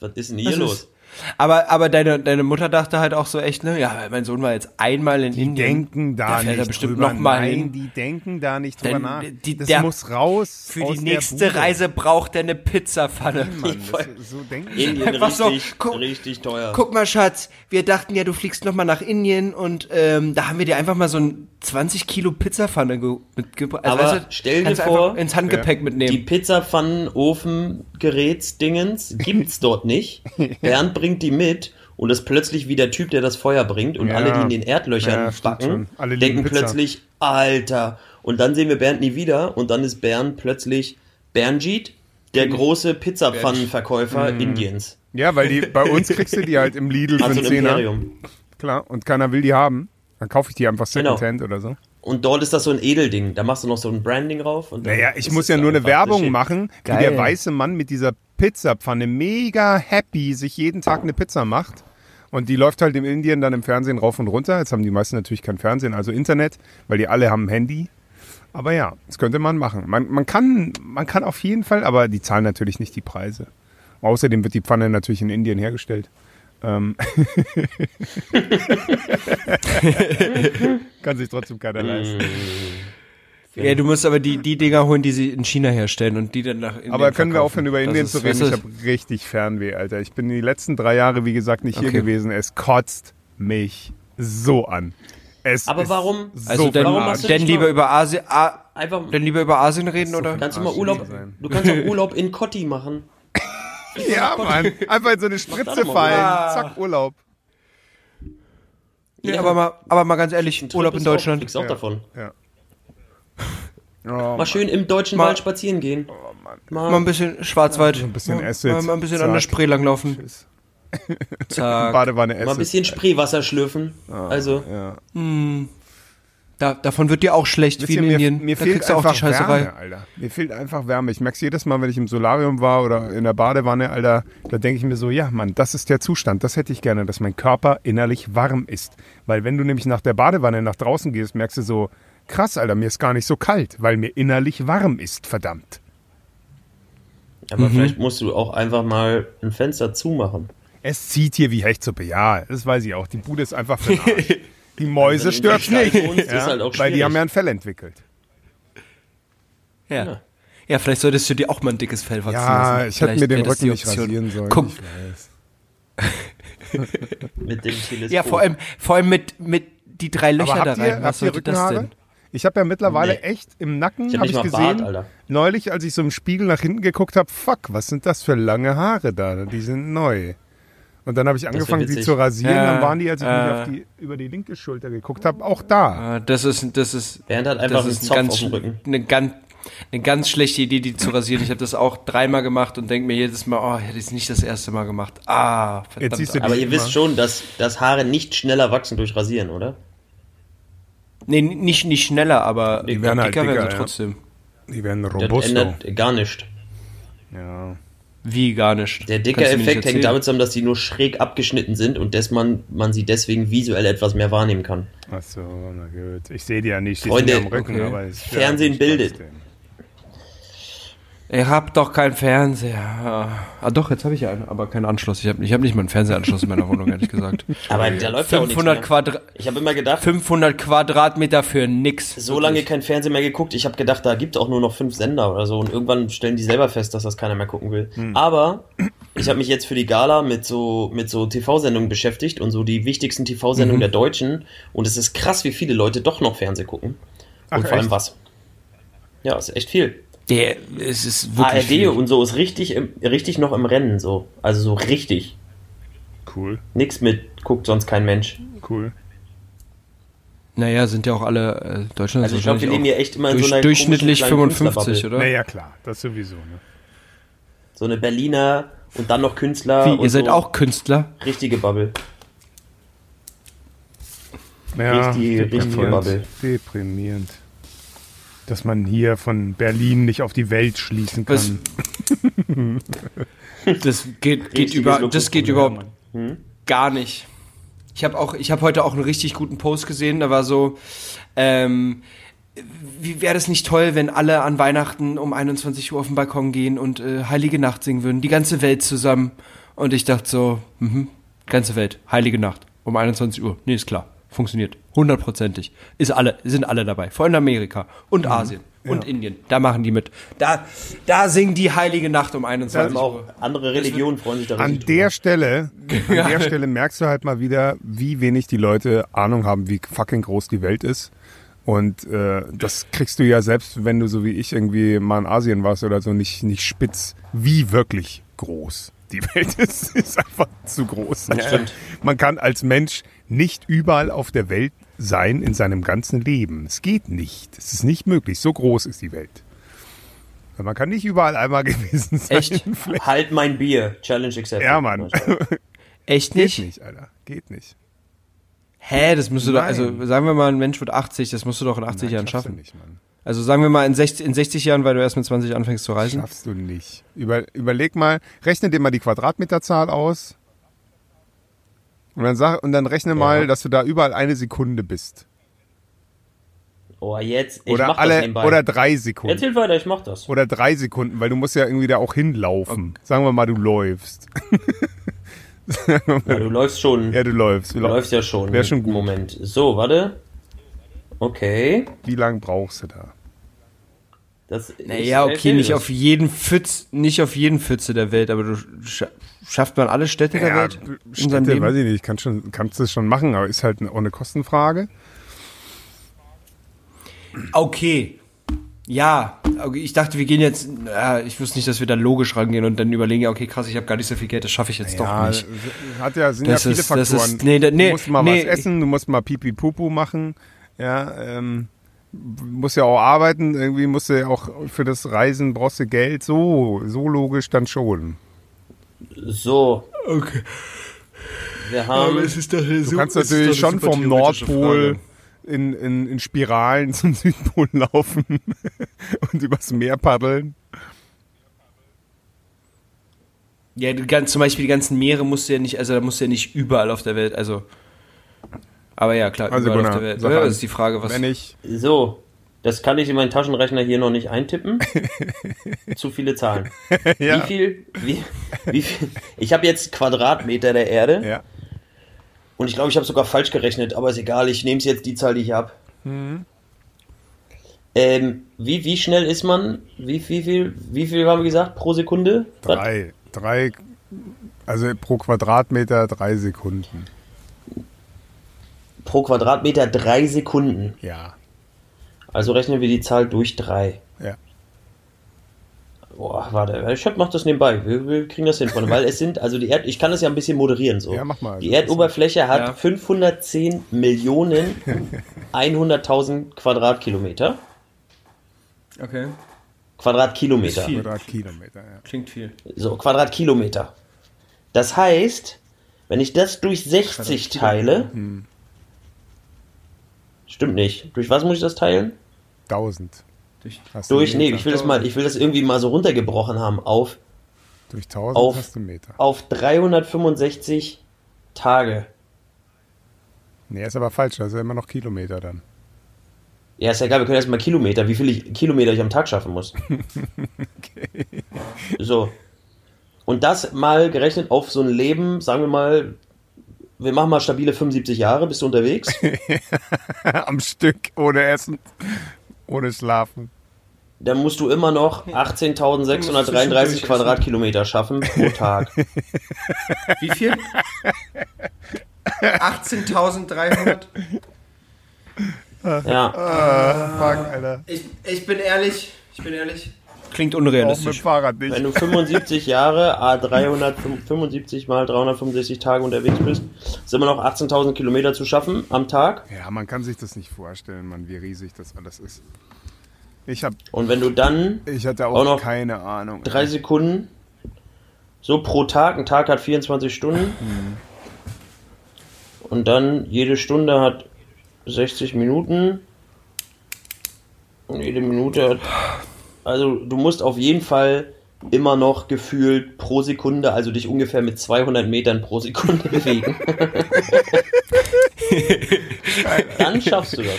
Was ist denn hier was los? ist- Aber, aber deine, deine Mutter dachte halt auch so echt, ne? Ja, mein Sohn war jetzt einmal in Die Indien. denken da nicht bestimmt drüber. noch mal Nein, hin. die denken da nicht drüber Denn nach. die- das der- muss raus Für aus die der nächste Bude. Reise braucht er eine Pizzapfanne. Mann, das, so denken die. Indien Einfach so, richtig, guck- richtig teuer. Guck mal, Schatz, wir dachten ja, du fliegst noch mal nach Indien und ähm, da haben wir dir einfach mal so ein 20 Kilo Pizzapfanne ge- mitgebracht. Also, Aber weißt du, stell dir vor- ins Handgepäck Die mitnehmen. Pizzaphannenofen-Gerätsdingens gibt's dort nicht. Bernd bringt die mit und ist plötzlich wie der Typ, der das Feuer bringt. Und Ja. alle, die in den Erdlöchern Ja, backen, denken Pizza. plötzlich, Alter. Und dann sehen wir Bernd nie wieder und dann ist Bernd plötzlich Bernjit, der große Pizzapfannenverkäufer Mhm. Indiens. Ja, weil die, bei uns kriegst du die halt im Lidl für Also einen ein Zehner. Klar, und keiner will die haben. Dann kaufe ich die einfach Genau. Secondhand oder so. Und dort ist das so ein Edelding. Da machst du noch so ein Branding drauf. Und dann Naja, ich muss ja nur eine Werbung der machen, wie Geil. der weiße Mann mit dieser Pizzapfanne mega happy sich jeden Tag eine Pizza macht. Und die läuft halt in Indien dann im Fernsehen rauf und runter. Jetzt haben die meisten natürlich kein Fernsehen, also Internet, weil die alle haben ein Handy. Aber ja, das könnte man machen. Man, man, kann, man kann auf jeden Fall, aber die zahlen natürlich nicht die Preise. Außerdem wird die Pfanne natürlich in Indien hergestellt. Ähm. kann sich trotzdem keiner leisten. Ja, du musst aber die, die Dinger holen, die sie in China herstellen und die dann nach Indien Aber können wir verkaufen. aufhören, über Indien zu reden? Ich habe richtig Fernweh, Alter. Ich bin die letzten drei Jahre, wie gesagt, nicht hier Okay. gewesen. Es kotzt mich so an. Es Aber ist warum- So Also denn, Warum hast du denn nicht lieber über Asien, Einfach, denn lieber über Asien reden oder? kannst du mal Urlaub, sein. du kannst auch Urlaub in Kotti machen. Ja, Mann. Einfach in so eine Spritze mal fallen. Urlaub. Zack, Urlaub. Nee, aber mal, aber mal ganz ehrlich, Urlaub in Auch, Deutschland. kriegst auch Ja. davon. Ja. Oh, Mal schön im deutschen Mal- Wald spazieren gehen. Mal ein bisschen Schwarzwald. ein bisschen mal, Acid. Mal, mal ein bisschen an der Zack. Spree langlaufen. Tschüss. Zack. Badewanne Mal ein Acid. bisschen Spreewasser schlürfen. Ah, Also, Ja. Da, davon wird dir auch schlecht, wie in mir, Indien. mir da fehlt kriegst du auch einfach die Scheißerei. Wärme, Alter. Mir fehlt einfach Wärme. Ich merke es jedes Mal, wenn ich im Solarium war oder in der Badewanne, Alter, da denke ich mir so, ja, Mann, das ist der Zustand. Das hätte ich gerne, dass mein Körper innerlich warm ist. Weil wenn du nämlich nach der Badewanne nach draußen gehst, merkst du so, krass, Alter, mir ist gar nicht so kalt, weil mir innerlich warm ist, verdammt. aber vielleicht musst du auch einfach mal ein Fenster zumachen. Es zieht hier wie Hechtsuppe, ja, das weiß ich auch. Die Bude ist einfach für den Arsch. Die Mäuse der stört's nicht. Ja, halt auch weil die haben ja ein Fell entwickelt. Ja. Ja. ja. vielleicht solltest du dir auch mal ein dickes Fell wachsen Ja, lassen. ich hätte mir den Rücken nicht rasieren sollen. Guck. Mit dem Teleskop. ja, vor allem, vor allem mit, mit die drei Löcher da rein. ihr, Was sollte das denn? Ich habe ja mittlerweile Nee. echt im Nacken, Ich hab habe nicht ich gesehen, Bart, Alter. neulich, als ich so im Spiegel nach hinten geguckt habe, fuck, was sind das für lange Haare da? Die sind neu. Und dann habe ich angefangen, die witzig. zu rasieren. Ja, dann waren die, als ich äh. mich auf die, über die linke Schulter geguckt habe, auch da. Ah, Das ist, das ist, Bernd hat einfach das einen ist ein Zopf ganz, auf dem Rücken. Eine ganz, eine ganz schlechte Idee, die zu rasieren. Ich habe das auch dreimal gemacht und denke mir jedes Mal, oh, hätte ich es nicht das erste Mal gemacht. Ah, verdammt. Jetzt siehst du Aber ihr immer. wisst schon, dass, dass Haare nicht schneller wachsen durch Rasieren, oder? Nee, nicht, nicht schneller, aber Die werden halt dicker werden dicker, sie ja. trotzdem. Die werden Das robusto. ändert gar nicht. Ja. Wie gar nicht. Der dicke Effekt hängt damit zusammen, dass die nur schräg abgeschnitten sind und dass man, man sie deswegen visuell etwas mehr wahrnehmen kann. Ach so, na gut. Ich sehe die ja nicht. Die Freunde, sind ja am Rücken, okay. aber es Fernsehen ja, bildet. trotzdem. Ihr habt doch keinen Fernseher. Ah, doch, jetzt habe ich einen, aber keinen Anschluss. Ich habe ich hab nicht mal einen Fernsehanschluss in meiner Wohnung, ehrlich gesagt. Aber da läuft ja auch nichts 500, mehr. Quadra Ich habe immer gedacht, 500 Quadratmeter für nix. so lange kein Fernsehen mehr geguckt. Ich habe gedacht, da gibt auch nur noch fünf Sender oder so. Und irgendwann stellen die selber fest, dass das keiner mehr gucken will. Hm. Aber ich habe mich jetzt für die Gala mit so, mit so TV-Sendungen beschäftigt und so die wichtigsten TV-Sendungen Mhm. der Deutschen. Und es ist krass, wie viele Leute doch noch Fernsehen gucken. Und Ach, vor allem echt? was. Ja, ist echt viel. Der, es ist wirklich ARD viel. und so ist richtig, richtig noch im Rennen so. Also so richtig. Cool, Nix mit, guckt sonst kein Mensch. cool. Naja, sind ja auch alle, äh, Deutschland Also ich glaube, wir leben hier auch echt immer in durch, so einer durchschnittlich komischen kleinen 55, Künstlerbubble. oder? Naja, klar, das sowieso. Ne? So eine Berliner und dann noch Künstler. Wie, und ihr seid so auch Künstler? Richtige Bubble. Ja, Richtig- richtige deprimierend. Bubble. Deprimierend. Dass man hier von Berlin nicht auf die Welt schließen kann. Was- Das geht, geht über, das geht überhaupt. Hm? gar nicht. Ich habe auch, ich habe heute auch einen richtig guten Post gesehen. Da war so, ähm, wie wäre das nicht toll, wenn alle an Weihnachten um 21 Uhr auf den Balkon gehen und äh, Heilige Nacht singen würden, die ganze Welt zusammen. Und ich dachte so, mhm, ganze Welt, Heilige Nacht um 21 Uhr. Nee, ist klar, funktioniert, hundertprozentig. Ist alle, sind alle dabei, vor allem Amerika und Mhm. Asien und Indien. Da machen die mit. Da, da singen die Heilige Nacht um 21 Aber Uhr. auch andere Religionen freuen sich da An der drüber. Stelle, an der Stelle merkst du halt mal wieder, wie wenig die Leute Ahnung haben, wie fucking groß die Welt ist. Und äh, das kriegst du ja selbst, wenn du so wie ich irgendwie mal in Asien warst oder so, nicht, nicht spitz, wie wirklich groß die Welt ist. ist einfach zu groß. stimmt. Man kann als Mensch nicht überall auf der Welt sein in seinem ganzen Leben. Es geht nicht. Es ist nicht möglich. So groß ist die Welt. Man kann nicht überall einmal gewesen sein. Echt? Vielleicht- Halt mein Bier. Challenge accepted. Ja, Mann. Echt Geht nicht? nicht, Alter. Geht nicht. Hä, das musst du doch, also sagen wir mal, ein Mensch wird 80, das musst du doch in 80 Nein, Jahren schaffst du schaffen. nicht, Mann. Also sagen wir mal in 60, in 60 Jahren, weil du erst mit 20 anfängst zu reisen. Schaffst du nicht. Über, überleg mal, rechne dir mal die Quadratmeterzahl aus. Und dann, sag, und dann rechne mal, dass du da überall eine Sekunde bist. Oh, jetzt. Ich Oder mach das alle, nebenbei. oder drei Sekunden. Erzähl weiter, ich mach das. Oder drei Sekunden, weil du musst ja irgendwie da auch hinlaufen. Sagen wir mal, du läufst. Ja, du läufst schon. Ja, du läufst. du läufst ja schon. Wär schon gut. Moment. So, warte. Okay. Wie lange brauchst du da? Das, Naja, okay, nicht auf jeden Pfütz, nicht auf jeden Pfütze der Welt, aber du scha schafft man alle Städte der Welt in Städte, Leben? weiß ich nicht, kannst, schon, kannst du es schon machen, aber ist halt auch eine Kostenfrage. Okay. Ja, okay, ich dachte, wir gehen jetzt, ja, ich wusste nicht, dass wir da logisch rangehen und dann überlegen, ja, okay, krass, ich habe gar nicht so viel Geld, das schaffe ich jetzt doch nicht. Hat ja, sind Das ja viele ist- Faktoren. ist- nee, da- nee, du musst mal nee. was essen, du musst mal Pipi Pupu machen. Ja, ähm, musst ja auch arbeiten, irgendwie musst du ja auch für das Reisen brauchst du Geld. So, so logisch dann schon. So, Okay. wir haben. ist doch Du kannst natürlich schon vom Nordpol in, in, in Spiralen zum Südpol laufen und übers Meer paddeln. Ja, ganz, zum Beispiel die ganzen Meere musst du ja nicht, also da musst du ja nicht überall auf der Welt, also. Aber ja, klar, Also, überall auf der Welt. Ja, ist die Frage, was. Wenn ich, So, das kann ich in meinen Taschenrechner hier noch nicht eintippen. Zu viele Zahlen. ja, Wie viel, wie, wie viel? Ich habe jetzt Quadratmeter der Erde ja, und ich glaube, ich habe sogar falsch gerechnet, aber ist egal, ich nehme jetzt die Zahl, die ich habe. Mhm. Ähm, wie, wie schnell ist man? Wie, wie, viel, wie viel haben wir gesagt pro Sekunde? Drei, drei, also pro Quadratmeter drei Sekunden. Pro Quadratmeter drei Sekunden. Ja, Also rechnen wir die Zahl durch drei. ja. Boah, warte, ich hab, mach das nebenbei. Wir, wir kriegen das hin, Freunde. Weil es sind, also die Erd, ich kann das ja ein bisschen moderieren so. Ja, mach mal. Die Erdoberfläche hat Ja. 510 Millionen 100.000 Quadratkilometer. Okay. Quadratkilometer. Viel. Quadratkilometer, ja. Klingt viel. So, Quadratkilometer. Das heißt, wenn ich das durch 60 teile. Stimmt nicht. Durch was muss ich das teilen? 1000. Durch, Durch, nee, ich will das mal, ich will das irgendwie mal so runtergebrochen haben auf, Durch 1000 auf- hast du Meter. auf 365 Tage. Nee, ist aber falsch. Das ist ja immer noch Kilometer dann. Ja, ist ja egal, wir können erstmal Kilometer, wie viel ich, Kilometer ich am Tag schaffen muss. So. Und das mal gerechnet auf so ein Leben, sagen wir mal, wir machen mal stabile 75 Jahre, bist du unterwegs? Am Stück, ohne Essen, ohne Schlafen. Dann musst du immer noch 18.633 Quadratkilometer schaffen pro Tag. Wie viel? 18.300. Ja. Fuck, Alter. Ich, ich bin ehrlich, ich bin ehrlich. Klingt Auch mit unrealistisch. Wenn du 75 Jahre, a 375 mal 365 Tage unterwegs bist, ist immer noch 18.000 Kilometer zu schaffen am Tag. Ja, man kann sich das nicht vorstellen, Mann, wie riesig das alles ist. Ich hab, Und wenn du dann ich hatte auch, Auch noch keine Ahnung. drei Sekunden, so pro Tag, ein Tag hat 24 Stunden. Mhm. Und dann jede Stunde hat 60 Minuten. Und jede Minute hat. Also du musst auf jeden Fall immer noch gefühlt pro Sekunde, also dich ungefähr mit 200 Metern pro Sekunde bewegen. dann schaffst du das.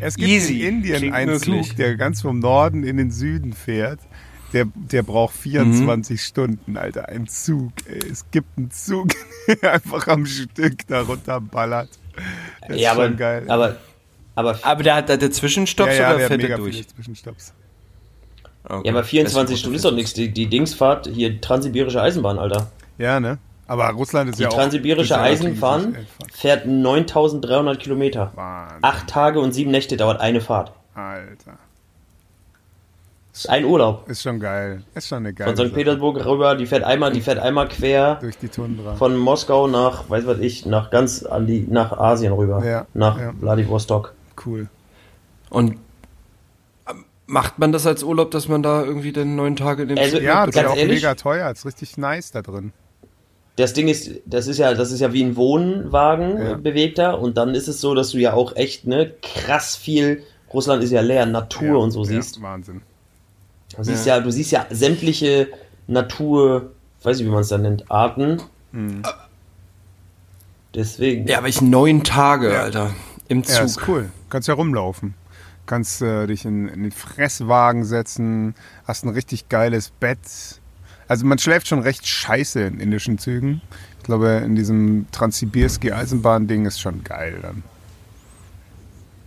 Es gibt Easy. in Indien Klingt einen möglich. Zug, der ganz vom Norden in den Süden fährt. Der, der braucht 24 Mhm. Stunden, Alter. Ein Zug. Ey. Es gibt einen Zug, der einfach am Stück da runterballert. Das ja, ist aber, schon geil. aber, aber, Aber der hat da der Zwischenstopps ja, ja, oder fährt mega er durch? viele Zwischenstopps. Okay. ja, aber 24 Das Stunden ist doch nichts. Die, die Dingsfahrt, hier Transsibirische Eisenbahn, Alter. Ja, ne? Aber Russland ist Die ja auch... Transsibirische total Eisenbahn fährt 9300 Kilometer. Wahnsinn. Acht Tage und sieben Nächte dauert eine Fahrt. Alter. Ist ein Urlaub. Ist schon geil. Ist schon eine geile Von St. Sache. Petersburg rüber, die fährt einmal, die fährt einmal quer Durch die Tundra. von Moskau nach, weiß was ich, nach ganz an die, nach Asien rüber. Ja, nach ja. Vladivostok. cool. Und macht man das als Urlaub, dass man da irgendwie dann neun Tage in dem Also, Zug Ja, das ist ja ganz auch ehrlich? mega teuer. Das ist richtig nice da drin. Das Ding ist, das ist ja, das ist ja wie ein Wohnwagen Ja. bewegter und dann ist es so, dass du ja auch echt, ne, krass viel, Russland ist ja leer, Natur ja, und so ja, siehst. Wahnsinn. Du siehst ja, du siehst ja sämtliche Natur, weiß ich, wie man es dann nennt, Arten. Hm. Deswegen. Ja, aber ich neun Tage, Ja. Alter, im Ja, ist Zug. cool. Kannst ja rumlaufen. Kannst äh, dich in, in den Fresswagen setzen, hast ein richtig geiles Bett. Also man schläft schon recht scheiße in indischen Zügen. Ich glaube, in diesem Transsibirski Eisenbahn-Ding ist schon geil dann.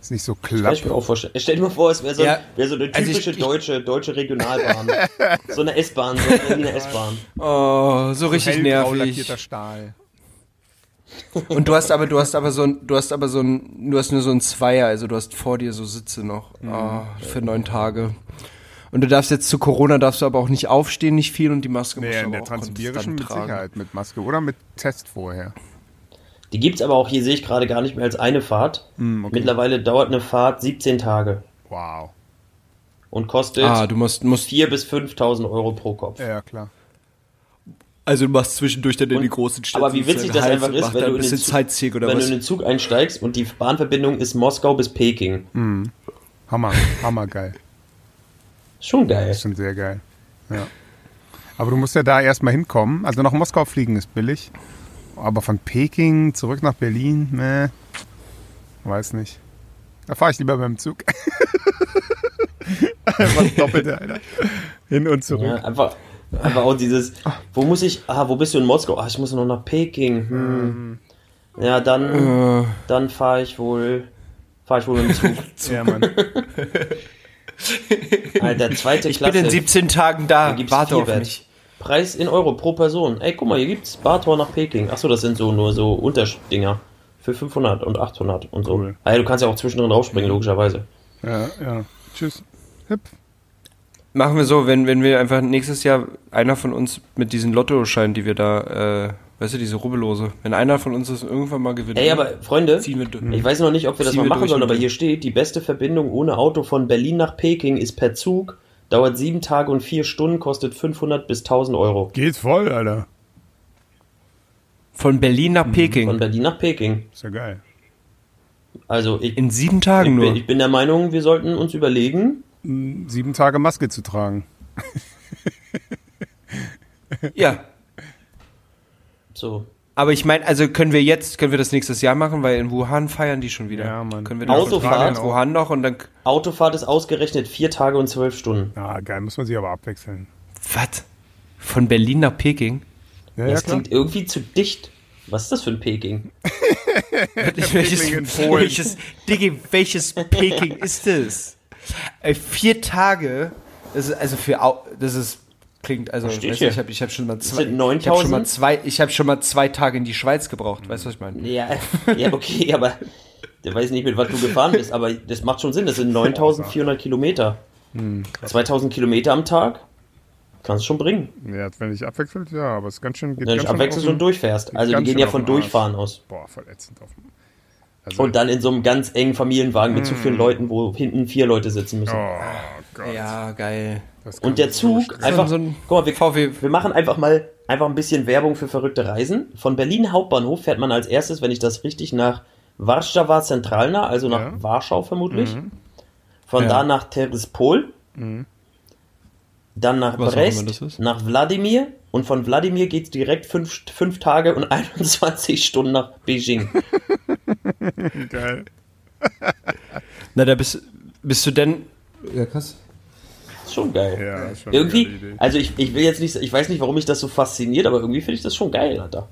Ist nicht so klapp. ich mir auch vorstellen. Stell dir mal vor, es wäre so, Ja. wär so eine Also ich- typische ich- deutsche, deutsche Regionalbahn. so eine S-Bahn, so eine Berliner S-Bahn. Oh, so richtig Hellgrau nervig. lackierter Stahl. Und du hast aber, du hast aber so ein, du hast aber so ein, du hast nur so ein Zweier, also du hast vor dir so Sitze noch oh, für neun Tage. Und du darfst jetzt zu Corona darfst du aber auch nicht aufstehen, nicht viel und die Maske musst Nee, du in aber der auch Transsibirischen konstant mit tragen. Sicherheit mit Maske oder mit Test vorher. Die gibt's aber auch hier, sehe ich gerade, gar nicht mehr als eine Fahrt. Hm, okay. Mittlerweile dauert eine Fahrt 17 Tage Wow. und kostet Ah, du musst, musst 4.000 bis 5.000 Euro pro Kopf. Ja, klar. Also du machst zwischendurch dann in Und- die großen Städte. aber wie witzig das Halt einfach ist, wenn da du in Zug- Wenn was? du in den Zug einsteigst und die Bahnverbindung ist Moskau bis Peking. Hammer, hammergeil. Schon geil. Das ist schon sehr geil. Ja. Aber du musst ja da erstmal hinkommen. Also nach Moskau fliegen ist billig. Aber von Peking zurück nach Berlin, ne? Weiß nicht. Da fahre ich lieber beim Zug. Was doppelte, Alter. Hin und zurück. Ja, einfach, einfach auch dieses, wo muss ich, ah, wo bist du in Moskau? Ah, ich muss noch nach Peking. Hm. Ja, dann, Äh, dann fahre ich wohl, fahre ich wohl mit dem Zug. Ja, Mann. Alter, zweite ich bin Klasse. in 17 Tagen da. Warte auf mich. Preis in Euro pro Person. Ey, guck mal, hier gibt's Bartor nach Peking. Achso, das sind so nur so Unterdinger. Für 500 und 800 und so. Cool. Ah, ja, du kannst ja auch zwischendrin rausspringen, logischerweise. Ja, ja. Tschüss. Hüpp. Machen wir so, wenn, wenn wir einfach nächstes Jahr einer von uns mit diesen Lottoscheinen, die wir da äh, Weißt du, diese Rubbellose. Wenn einer von uns das irgendwann mal gewinnt. Ey, aber Freunde, Ziehen wir durch. ich weiß noch nicht, ob wir das mal wir machen sollen, aber hier steht, die beste Verbindung ohne Auto von Berlin nach Peking ist per Zug, dauert sieben Tage und vier Stunden, kostet 500 bis 1000 Euro. Geht voll, Alter. Von Berlin nach Von Peking. Berlin nach Peking. Ist ja geil. Also ich, In sieben ich, Tagen nur. bin, ich bin der Meinung, wir sollten uns überlegen, Sieben Tage Maske zu tragen. ja. so. Aber ich meine, also können wir jetzt, können wir das nächstes Jahr machen, weil in Wuhan feiern die schon wieder. Ja, Mann. Können wir Autofahrt? in Wuhan noch und dann. Autofahrt ist ausgerechnet vier Tage und zwölf Stunden. Ah, geil, muss man sich aber abwechseln. Was? Von Berlin nach Peking? Ja, das klingt irgendwie zu dicht. Was ist das für ein Peking? welches, in Polen. welches, Diggi, welches Peking ist das? Ey, vier Tage, das ist also für, Au- das ist, klingt, also, weißt ich habe ich hab schon mal zwei, ich habe schon mal 9000? zwei, ich habe schon mal zwei Tage in die Schweiz gebraucht, weißt du, was ich meine? Ja, ja okay, aber der weiß nicht, mit was du gefahren bist, aber das macht schon Sinn. Das sind 9400 Kilometer. 2000 Kilometer am Tag kannst du schon bringen. Ja, wenn ich abwechselt, ja, aber es ist ganz schön. Geht Wenn du abwechselst und durchfährst. Also die gehen ja von. Durchfahren aus. Boah, voll ätzend. Auf dem- Also, Und dann in so einem ganz engen Familienwagen mit zu vielen Leuten, wo hinten vier Leute sitzen müssen. oh Gott. Ja, geil. Und der Zug einfach. So ein guck mal, wir, VW. wir machen einfach mal einfach ein bisschen Werbung für verrückte Reisen. Von Berlin Hauptbahnhof fährt man als erstes, wenn ich das richtig nach Warszawa Zentralna, also nach Ja. Warschau vermutlich. Von Ja. da nach Terespol. Dann nach Was Brest, nach Wladimir und von Wladimir geht's direkt fünf, fünf Tage und 21 Stunden nach Beijing. Geil. Na, da bist, bist du denn, ja, krass. Ist schon geil. Ja, ist schon eine Irgendwie, geile Idee. also ich, ich will jetzt nicht, ich weiß nicht, warum mich das so fasziniert, aber irgendwie finde ich das schon geil, Alter.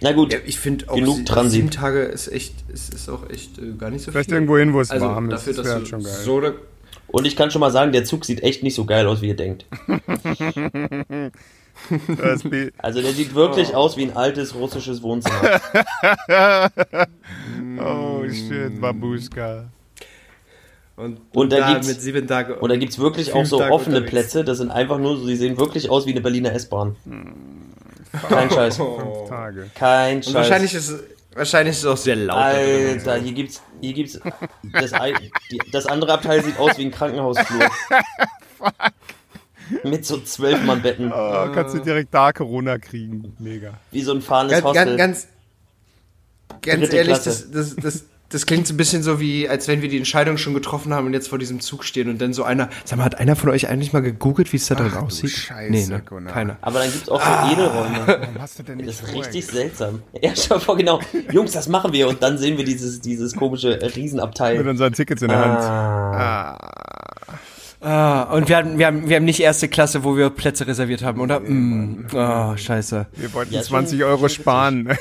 Na gut, Ja, ich finde auch Genug Transit. sieben Tage ist echt, ist, ist auch echt äh, gar nicht so Vielleicht viel. irgendwo hin, wo es also warm ist. dafür, Das dass wäre du schon geil. so da, und ich kann schon mal sagen, der Zug sieht echt nicht so geil aus, wie ihr denkt. Das Also der sieht wirklich Oh. aus wie ein altes russisches Wohnzimmer. oh shit, Babuschka. und, Und da da gibt's- mit sieben Tagen. Und da gibt's wirklich auch so Tage offene unterwegs. Plätze, das sind einfach nur so, die sehen wirklich aus wie eine Berliner S-Bahn. Kein Scheiß. Fünf Tage. Kein Und Scheiß. wahrscheinlich ist es wahrscheinlich ist es auch sehr laut. Alter, hier gibt's, hier gibt's, das, das andere Abteil sieht aus wie ein Krankenhausflur. Mit so zwölf Mann Betten, Oh, kannst du direkt da Corona kriegen. Mega. wie so ein fahrendes Ganz, Hostel. ganz, ganz, ganz ehrlich, Klasse. das, das, das, das klingt so ein bisschen so wie, als wenn wir die Entscheidung schon getroffen haben und jetzt vor diesem Zug stehen und dann so einer. Sag mal, hat einer von euch eigentlich mal gegoogelt, wie es da drin aussieht? Scheiße, nee, ne? Gunnar. Keiner. Aber dann gibt's auch so Ah. Edelräume. Warum hast du denn nicht Das ist richtig seltsam. Ja, schau vor, genau. Jungs, das machen wir. Und dann sehen wir dieses, dieses komische Mit Riesenabteil. unseren Tickets in der Hand. Ah. Ah, und wir haben, wir, haben, wir haben nicht erste Klasse, wo wir Plätze reserviert haben, oder? Mm. Oh, scheiße. Wir wollten Ja, schon- 20 Euro schon sparen.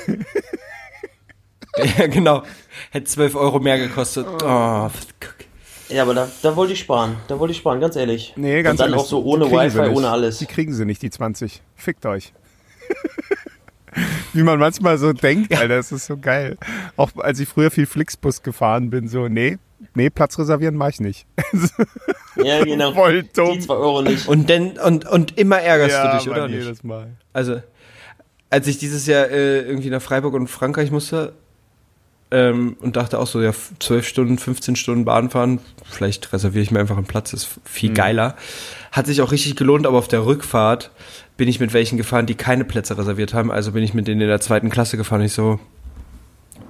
Ja, genau. Hätte 12 Euro mehr gekostet. Oh, guck. Ja, aber da, da wollte ich sparen. Da wollte ich sparen, ganz ehrlich. Nee, ganz Und dann ehrlich, auch so ohne Wi-Fi, ohne alles. Die kriegen sie nicht, die 20. Fickt euch. Wie man manchmal so denkt, Alter, das ist so geil. Auch als ich früher viel Flixbus gefahren bin, so, nee, nee, Platz reservieren mach ich nicht. Ja, genau. Voll dumm. Die zwei Euro nicht. Und, denn, und, und immer ärgerst du dich, Mann, oder nicht? jedes Mal. Also, als ich dieses Jahr äh, irgendwie nach Freiburg und Frankreich musste ähm, und dachte auch so, ja, 12 Stunden, 15 Stunden Bahn fahren, vielleicht reserviere ich mir einfach einen Platz, ist viel geiler. Hat sich auch richtig gelohnt, aber auf der Rückfahrt bin ich mit welchen gefahren, die keine Plätze reserviert haben. Also bin ich mit denen in der zweiten Klasse gefahren. Ich so,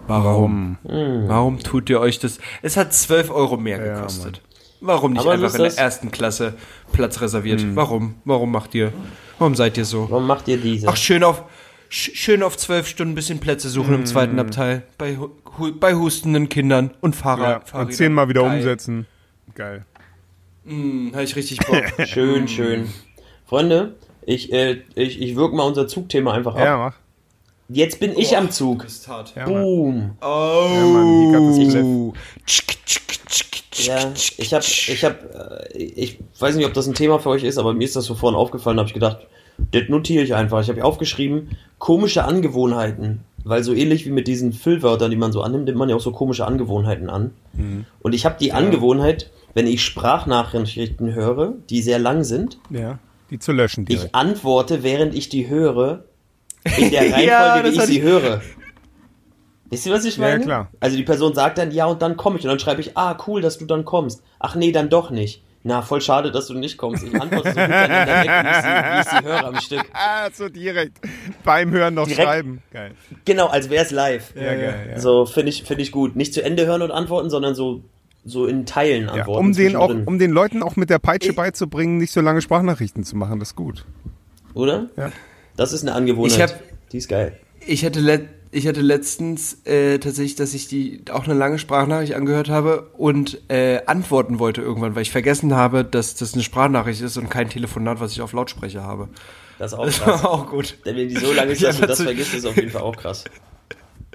warum? Warum tut ihr euch das? Es hat 12 Euro mehr Ja, gekostet. Warum nicht Aber einfach in der ersten Klasse Platz reserviert? Warum? Warum macht ihr? Warum seid ihr so? Warum macht ihr diese? Ach, schön auf, schön auf zwölf Stunden ein bisschen Plätze suchen im zweiten Abteil. Bei, hu bei hustenden Kindern und Ja, Fahrrad. und Fahrrädern. zehnmal wieder Geil. umsetzen. Geil. Hm, hab ich richtig Bock. Schön, schön. Freunde, ich, äh, ich, ich wirke mal unser Zugthema einfach ab. Ja, mach. Jetzt bin ich am Zug. ist hart. Ja. Boom. Oh. Ja. Ja, ich hab, ich hab, äh, ich weiß nicht, ob das ein Thema für euch ist, aber mir ist das so vorhin aufgefallen, habe ich gedacht, das notiere ich einfach. Ich habe hier aufgeschrieben, komische Angewohnheiten. Weil so ähnlich wie mit diesen Füllwörtern, die man so annimmt, nimmt man ja auch so komische Angewohnheiten an. Und ich habe die Angewohnheit, wenn ich Sprachnachrichten höre, die sehr lang sind, Ja, die zu löschen direkt. ich antworte, während ich die höre, In der Reihenfolge, Ja, wie ich sie ich- höre. Wisst ihr, was ich Ja, meine? klar. Also die Person sagt dann, ja, und dann komme ich. Und dann schreibe ich, ah, cool, dass du dann kommst. Ach nee, dann doch nicht. Na, voll schade, dass du nicht kommst. Ich antworte so hintereinander weg, wie ich, sie, wie ich sie höre am Stück. Ah, so direkt. Beim Hören noch Direkt. schreiben. Geil. Genau, als wäre es live. Ja, geil. Ja. So, finde ich, finde ich gut. Nicht zu Ende hören und antworten, sondern so, so in Teilen Ja, antworten. um, den auch, um den Leuten auch mit der Peitsche beizubringen, nicht so lange Sprachnachrichten zu machen. Das ist gut. Oder? Ja. Das ist eine Angewohnheit. Ich hab- die ist geil. Ich hatte, let ich hatte letztens äh, tatsächlich, dass ich die auch eine lange Sprachnachricht angehört habe und äh, antworten wollte irgendwann, weil ich vergessen habe, dass das eine Sprachnachricht ist und kein Telefonat, was ich auf Lautsprecher habe. Das ist auch Das krass. war auch gut. Denn wenn die so lange ist, Ja, dass du das vergisst, ist auf jeden Fall auch krass.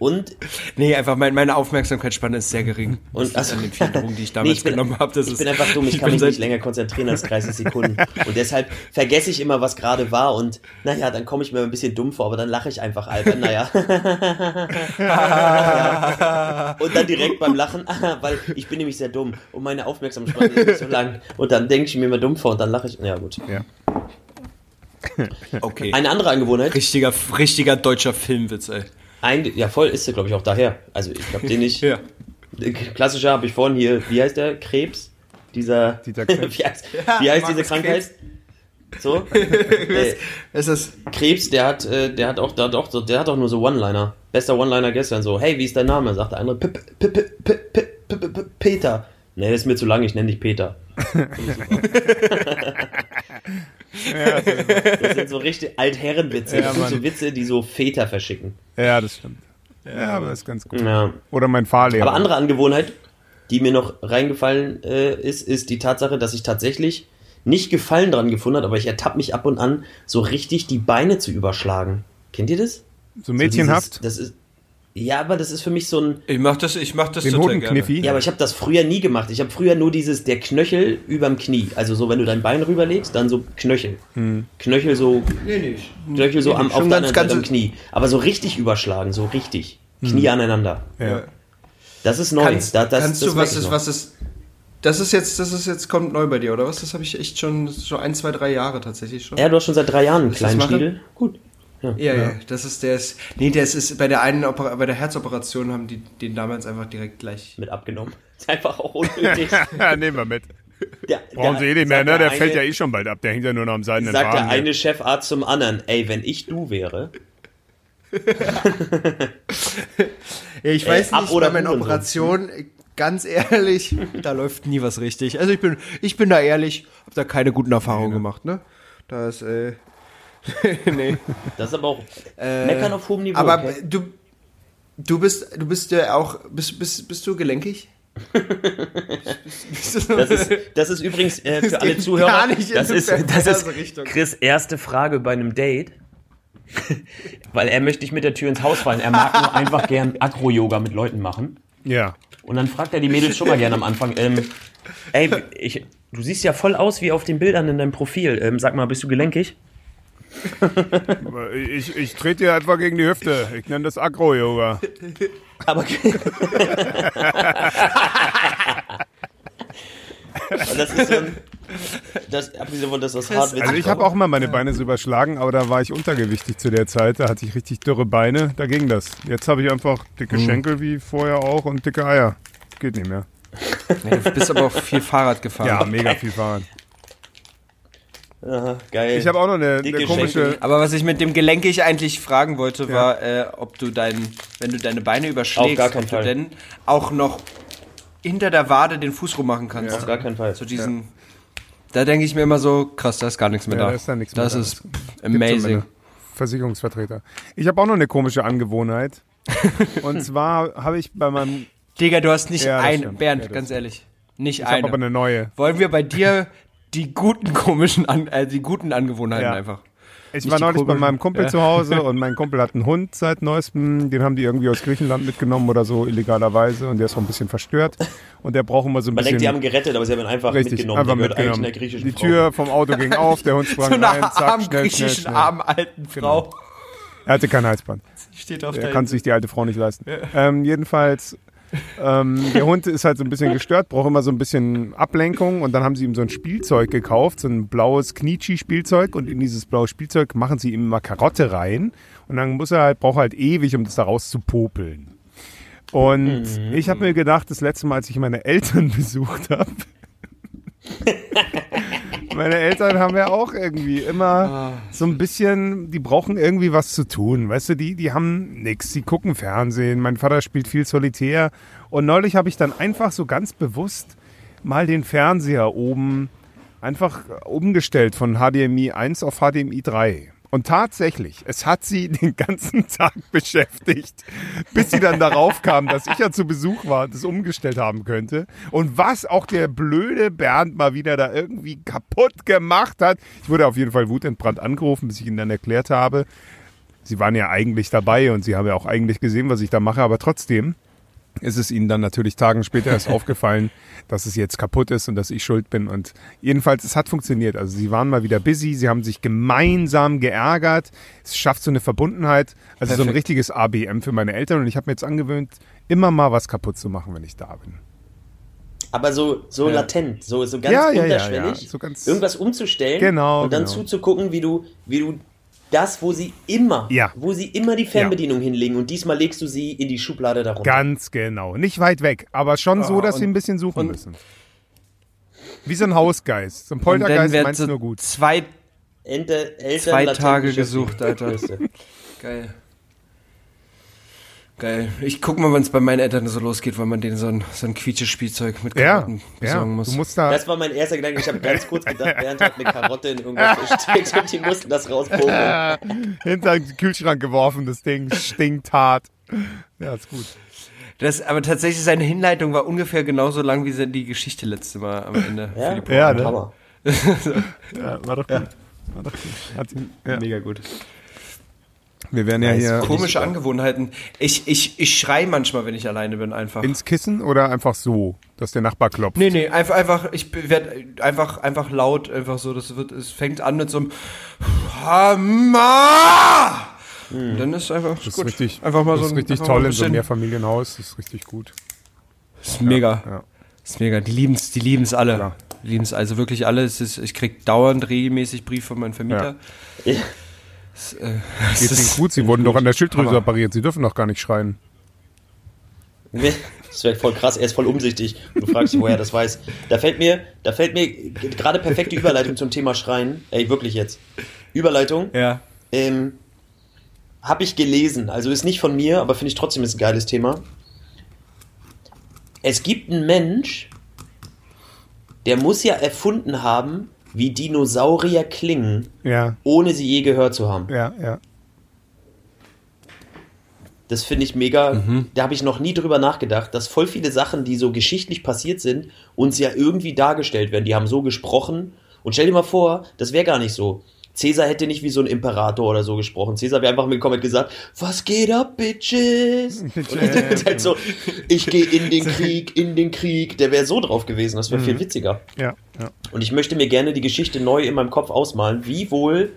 Und, Nee, einfach mein, meine Aufmerksamkeitsspanne ist sehr gering. und Das liegt an den vielen Drogen, die ich damals ich bin, genommen habe. Das ich ist, bin einfach dumm, ich, kann bin mich nicht länger konzentrieren als 30 Sekunden. Und deshalb vergesse ich immer, was gerade war. Und naja, dann komme ich mir ein bisschen dumm vor, aber dann lache ich einfach albern. Naja. ja. Und dann direkt beim Lachen, weil ich bin nämlich sehr dumm und meine Aufmerksamkeitsspanne ist nicht so lang. Und dann denke ich mir immer dumm vor und dann lache ich. Ja, gut. Ja. Okay. Eine andere Angewohnheit. richtiger, richtiger deutscher Filmwitz, ey. Ein, ja, voll ist er, glaube ich, auch daher. Also ich glaube den nicht. ja. Klassischer habe ich vorhin hier, wie heißt der? Krebs? Dieser. Dieter Krebs. wie heißt, ja, wie heißt diese Krankheit? Krebs. So? hey, es ist äh, Krebs, der hat, äh, der hat auch, der hat auch, der hat auch nur so One-Liner. Bester One-Liner gestern so, hey, wie ist dein Name? Sagt der andere, P -p -p Peter. Nee, das ist mir zu lang, ich nenne dich Peter das sind so richtig Altherrenwitze. Das sind so. Witze, die so Väter verschicken. Ja, das stimmt. Ja, aber das ist ganz gut. Oder mein Fahrlehrer. Aber andere Angewohnheit, die mir noch reingefallen äh, ist, ist die Tatsache, dass ich tatsächlich nicht Gefallen dran gefunden habe, aber ich ertappe mich ab und an, so richtig die Beine zu überschlagen. Kennt ihr das? so mädchenhaft. So dieses, das ist, ja, aber das ist für mich so ein. ich mach das, ich mach das den total gerne. Ja, aber ich habe das früher nie gemacht. Ich habe früher nur dieses, der Knöchel überm Knie. Also so, wenn du dein Bein rüberlegst, dann so Knöchel. Knöchel so, Nee, nicht. Knöchel so Nee, am, nee, auf der ganz- ganz- Knie. Aber so richtig überschlagen, so richtig. Knie aneinander. Ja. Das ist neu. Kannst, da, das, kannst das du, was ist, was ist, das ist jetzt, das ist jetzt, kommt neu bei dir, oder was? Das habe ich echt schon, schon ein, zwei, drei Jahre tatsächlich schon. Ja, du hast schon seit drei Jahren einen kleinen? Schniedel. Gut. Ja, ja, das ist der ist, nee, der ist, bei der einen, Opera, bei der Herzoperation haben die den damals einfach direkt gleich. Mit abgenommen. Ist einfach auch unnötig. Ja, nehmen wir mit. Der, Brauchen der- Sie eh nicht mehr, ne? Der eine- fällt ja eh schon bald ab. Der hängt ja nur noch am seidenen Sagt der eine Chefarzt zum anderen, ey, wenn ich du wäre, Ja, ich Ey, weiß ab nicht, oder bei meinen. Operationen, ganz ehrlich, da läuft nie was richtig. Also ich bin, ich bin da ehrlich, habe da keine guten Erfahrungen gemacht, ne? Da ist, äh, nee. das ist aber auch meckern auf hohem Niveau. Äh, Aber okay? du, du bist, du bist ja auch, bist, bist, bist du gelenkig? Das ist, das ist übrigens äh, Das für alle Zuhörer, gar nicht in das, ist, das ist Richtung. Chris erste Frage bei einem Date. Weil er möchte nicht mit der Tür ins Haus fallen. Er mag nur einfach gern Agro-Yoga mit Leuten machen. Ja. Und dann fragt er die Mädels schon mal gerne am Anfang, ähm, ey, ich, du siehst ja voll aus wie auf den Bildern in deinem Profil. Ähm, sag mal, bist du gelenkig? Ich, ich trete dir einfach gegen die Hüfte. Ich nenne das Agro-Yoga. Aber. Das ist so ein. Das, abgesehen dass das hart Also ich habe auch mal meine Beine so überschlagen, aber da war ich untergewichtig zu der Zeit. Da hatte ich richtig dürre Beine. Da ging das. Jetzt habe ich einfach dicke Hm. Schenkel wie vorher auch und dicke Eier. Geht nicht mehr. Ja, du bist aber auch viel Fahrrad gefahren. Ja, mega viel fahren. Aha, geil. Ich habe auch noch eine, eine komische. Aber was ich mit dem gelenkig eigentlich fragen wollte, war, äh, ob du dein, wenn du deine Beine überschlägst, ob Fall. du denn auch noch hinter der Wade den Fuß rummachen kannst. Auf gar keinen Fall. So diesen. Da denke ich mir immer so, krass, da ist gar nichts mehr Ja, da. da ist da nichts mehr das da. ist so amazing. Versicherungsvertreter. Ich habe auch noch eine komische Angewohnheit. Und zwar habe ich bei meinem. Digga, du hast nicht Ja, ein, stimmt. Bernd, Ja, ganz ehrlich, nicht Ich habe eine. aber eine neue. Wollen wir bei dir die guten komischen, An äh, die guten Angewohnheiten Ja. einfach? Ich Nicht war neulich bei meinem Kumpel Ja. zu Hause und mein Kumpel hat einen Hund seit neuestem. Den haben die irgendwie aus Griechenland mitgenommen oder so illegalerweise und der ist auch ein bisschen verstört. Und der braucht immer so ein Man bisschen. denkt, die haben gerettet, aber sie haben ihn einfach richtig, mitgenommen. einfach mitgenommen. eigentlich einer griechischen Die Frau. Tür vom Auto ging auf, der Hund sprang So rein, zack, armen schnell, griechischen, schnell, schnell. armen alten Frau. Er hatte kein Halsband. Steht auf Er kann sich die alte Frau nicht leisten. Ähm, jedenfalls Ähm, der Hund ist halt so ein bisschen gestört, braucht immer so ein bisschen Ablenkung und dann haben sie ihm so ein Spielzeug gekauft, so ein blaues Knietschi-Spielzeug und in dieses blaue Spielzeug machen sie ihm immer Karotte rein und dann muss er halt, braucht er halt ewig, um das da rauszupopeln. Und ich habe mir gedacht, das letzte Mal, als ich meine Eltern besucht habe, meine Eltern haben ja auch irgendwie immer so ein bisschen, die brauchen irgendwie was zu tun. Weißt du, die, die haben nix, die gucken Fernsehen. Mein Vater spielt viel Solitär. Und neulich habe ich dann einfach so ganz bewusst mal den Fernseher oben einfach umgestellt von HDMI 1 auf HDMI 3. Und tatsächlich, es hat sie den ganzen Tag beschäftigt, bis sie dann darauf kam, dass ich ja zu Besuch war und das umgestellt haben könnte. Und was auch der blöde Bernd mal wieder da irgendwie kaputt gemacht hat. Ich wurde auf jeden Fall wutentbrannt angerufen, bis ich ihnen dann erklärt habe. Sie waren ja eigentlich dabei und sie haben ja auch eigentlich gesehen, was ich da mache, aber trotzdem ist es ihnen dann natürlich Tagen später erst aufgefallen, dass es jetzt kaputt ist und dass ich schuld bin. Und jedenfalls, es hat funktioniert. Also sie waren mal wieder busy, sie haben sich gemeinsam geärgert. Es schafft so eine Verbundenheit. Also so ein Perfekt. richtiges ABM für meine Eltern. Und ich habe mir jetzt angewöhnt, immer mal was kaputt zu machen, wenn ich da bin. Aber so, so Ja. latent, so, so ganz ja, unterschwellig, ja. So ganz- irgendwas umzustellen Genau, und dann genau. zuzugucken, wie du, wie du das, wo sie immer, Ja. wo sie immer die Fernbedienung hinlegen und diesmal legst du sie in die Schublade darunter. Ganz genau. Nicht weit weg, aber schon so, Ah, dass und- sie ein bisschen suchen und- müssen. Wie so ein Hausgeist. So ein Poltergeist meinst so nur gut. zwei, Ente, Eltern Zwei Tage gesucht, Alter. Geil. Geil. Ich guck mal, wann es bei meinen Eltern so losgeht, weil man denen so ein, so ein Quietsche-Spielzeug mit Ja, Karotten ja. besorgen muss. Du musst da. Das war mein erster Gedanke. Ich habe ganz kurz gedacht, Bernd hat eine Karotte in irgendwas versteckt und die mussten das rauspumpen. hinter den Kühlschrank geworfen, das Ding stinkt hart. Ja, ist gut. Das, aber tatsächlich, seine Hinleitung war ungefähr genauso lang wie die Geschichte letzte Mal am Ende. Ja, Philipp. Ja, ne? Hammer. Ja, war doch gut. War doch gut. Hat ja. Mega gut. Wir werden ja hier Komische Angewohnheiten. Ich, ich, ich schrei manchmal, wenn ich alleine bin, einfach. ins Kissen oder einfach so, dass der Nachbar klopft. Nee, nee, einfach, einfach, ich werde einfach, einfach laut, einfach so, das wird, es fängt an mit so einem Hammer! Und dann ist einfach Das ist gut. richtig, einfach mal das so ist ein- richtig toll ein in so einem Mehrfamilienhaus. Das ist richtig gut. ist mega. Ja. Ist mega. Die lieben's, die lieben's alle. Klar. Die lieben's also wirklich alle. Es ist, ich krieg dauernd regelmäßig Brief von meinem Vermieter. Ja. Äh, es Geht's ist- Ihnen gut? Sie wurden doch an der Schilddrüse operiert. Sie dürfen doch gar nicht schreien. Nee, Das wäre voll krass, er ist voll umsichtig. Du fragst dich, woher er das weiß. Da fällt mir, da fällt mir gerade perfekte Überleitung zum Thema Schreien. Ey, wirklich jetzt. Überleitung. Ja. Ähm, Habe ich gelesen, also ist nicht von mir, aber finde ich trotzdem ist ein geiles Thema. Es gibt einen Mensch, der muss ja erfunden haben, wie Dinosaurier klingen, Ja, ohne sie je gehört zu haben. ja, ja. Das finde ich mega. Mhm. Da habe ich noch nie drüber nachgedacht, dass voll viele Sachen, die so geschichtlich passiert sind, uns ja irgendwie dargestellt werden. Die haben so gesprochen. Und stell dir mal vor, das wäre gar nicht so. Cäsar hätte nicht wie so ein Imperator oder so gesprochen. Cäsar wäre einfach mitgekommen und gesagt, was geht ab, Bitches? Und er ist halt so, ich gehe in den Krieg, in den Krieg. Der wäre so drauf gewesen, das wäre viel Mhm. witziger. ja, ja. Und ich möchte mir gerne die Geschichte neu in meinem Kopf ausmalen, wie wohl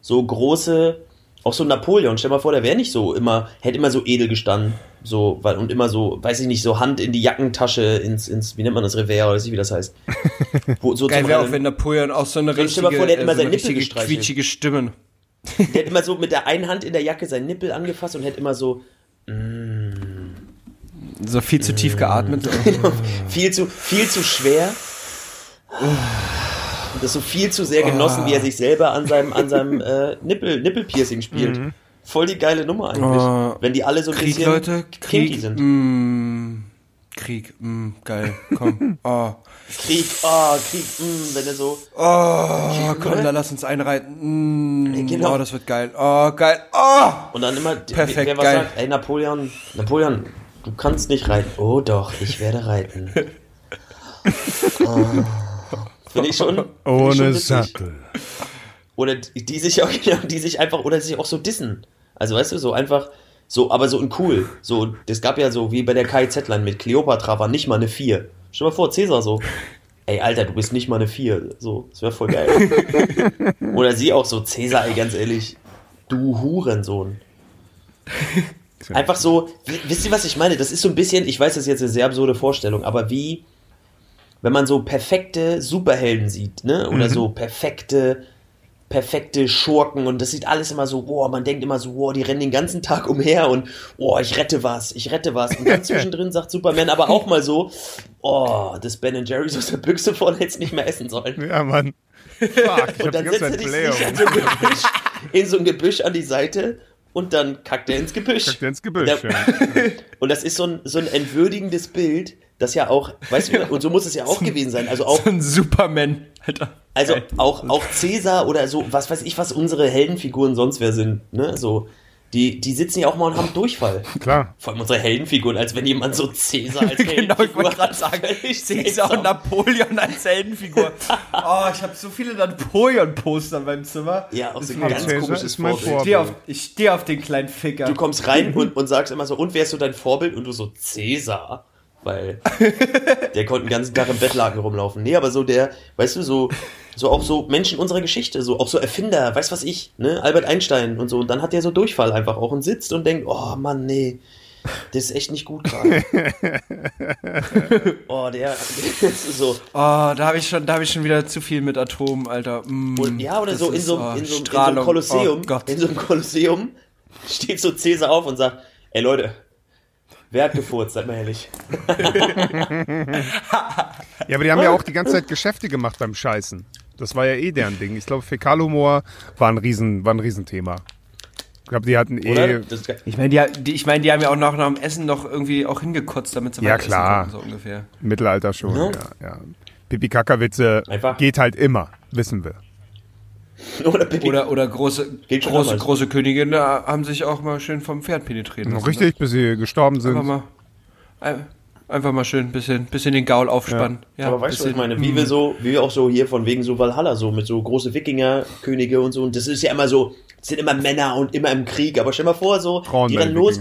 so große, auch so Napoleon, stell mal vor, der wäre nicht so immer, hätte immer so edel gestanden, so, weil, und immer so, weiß ich nicht, so Hand in die Jackentasche, ins, ins, wie nennt man das, Revers, oder weiß ich, wie das heißt. Wo, so Geil wäre auch, wenn Napoleon auch so eine Stell richtige, mal vor, der hätte immer äh, so seinen eine Nippel richtige gestreichelt. quietschige Stimme. Der hat immer so mit der einen Hand in der Jacke seinen Nippel angefasst und hätte immer so So viel zu tief geatmet. viel zu, viel zu schwer. Und das so viel zu sehr genossen, wie er sich selber an seinem, an seinem äh, Nippel, Nippelpiercing spielt. Voll die geile Nummer eigentlich. Oh. wenn die alle so ein Krieg, bisschen Leute, Krieg. sind. Mm, Krieg, mm, geil, komm. Oh, Krieg, oh, Krieg, mh, wenn er so. oh komm, dann lass uns einreiten. Mm, Genau. Oh, das wird geil. Oh, geil. Oh! Und dann immer, Perfekt, wer was geil. sagt, ey Napoleon, Napoleon, du kannst nicht reiten. Oh doch, ich werde reiten. oh. Finde ich schon. find ich schon Ohne. Sattel. Oder die die sich auch, genau, die sich einfach, oder sich auch so dissen. Also weißt du, so einfach, so, aber so in cool. So, das gab ja so, wie bei der KIZ-Line mit Cleopatra war nicht mal eine 4. Stell dir mal vor, Cäsar so. Ey, Alter, du bist nicht mal eine 4. So, das wäre voll geil. Oder sie auch so, Cäsar, ey, ganz ehrlich, du Hurensohn. Einfach so, wisst ihr, was ich meine? Das ist so ein bisschen, ich weiß, das ist jetzt eine sehr absurde Vorstellung, aber wie, wenn man so perfekte Superhelden sieht, ne? Oder so perfekte, perfekte Schurken und das sieht alles immer so, boah, man denkt immer so, boah, die rennen den ganzen Tag umher und, boah, ich rette was, ich rette was. Und dann zwischendrin sagt Superman aber auch mal so, oh, das Ben Jerry's aus der Büchse vorne hätte nicht mehr essen sollen. Ja, Mann. Fuck, Und dann setzt er dich an so Gebüsch, in so ein Gebüsch an die Seite und dann kackt er ins Gebüsch. Kackt er ins Gebüsch, Der- ja. Und das ist so ein, so ein entwürdigendes Bild, das ja auch, weißt du, und so muss es ja auch gewesen sein. Also auch, So ein Superman, Alter. also auch, auch Cäsar oder so, was weiß ich, was unsere Heldenfiguren sonst wer sind, ne, so. Die, die sitzen ja auch mal und haben Durchfall. Klar. Vor allem unsere Heldenfiguren, als wenn jemand so Cäsar als Genau, ich Heldenfigur gerade hat. sagen, seltsam. und Napoleon als Heldenfigur. Oh, ich habe so viele Napoleon-Poster in meinem Zimmer. Ja, auch so ein ganz Cäsar komisches ist mein Vorbild. Ich stehe auf, ich steh auf den kleinen Ficker. Du kommst rein und, und sagst immer so, und wer ist so dein Vorbild? Und du so, Cäsar. Weil der konnte den ganzen Tag im Bettlaken rumlaufen. Nee, aber so der, weißt du, so, so auch so Menschen unserer Geschichte, so auch so Erfinder, weißt was ich, ne? Albert Einstein und so. Und dann hat der so Durchfall einfach auch und sitzt und denkt, oh Mann, nee, das ist echt nicht gut gerade. oh, der, das ist so. Oh, da habe ich schon, da habe ich schon wieder zu viel mit Atom, Alter. Mm, Und, ja, oder so in ist, so, oh, in, so, in so einem Strahlung. Kolosseum, Oh in so einem Kolosseum steht so Cäsar auf und sagt, ey Leute, wer hat gefurzt, seid mal ehrlich. Ja, aber die haben ja auch die ganze Zeit Geschäfte gemacht beim Scheißen. Das war ja eh deren Ding. Ich glaube, Fäkalhumor war ein, Riesen, war ein Riesenthema. Ich glaube, die hatten eh. Das, Ich meine, die, die, ich mein, die haben ja auch nach, nach dem Essen noch irgendwie auch hingekotzt, damit sie Ja, weiter essen klar. konnten, so ungefähr. Mittelalter schon, Ja. ja. ja. Pipi-Kaka-Witze geht halt immer, wissen wir. oder. Oder, oder große, große, große Königinnen haben sich auch mal schön vom Pferd penetrieren lassen. Richtig, bis sie gestorben Ne? Einfach sind. mal, ein- einfach mal schön ein bisschen, bisschen den Gaul aufspannen. Ja. aber weißt du, was ich meine? Wie wir so, wie wir auch so hier von wegen so Valhalla, so mit so große Wikinger-Könige und so. Und das ist ja immer so, das sind immer Männer und immer im Krieg. Aber stell mal vor, so, Frauen die dann los,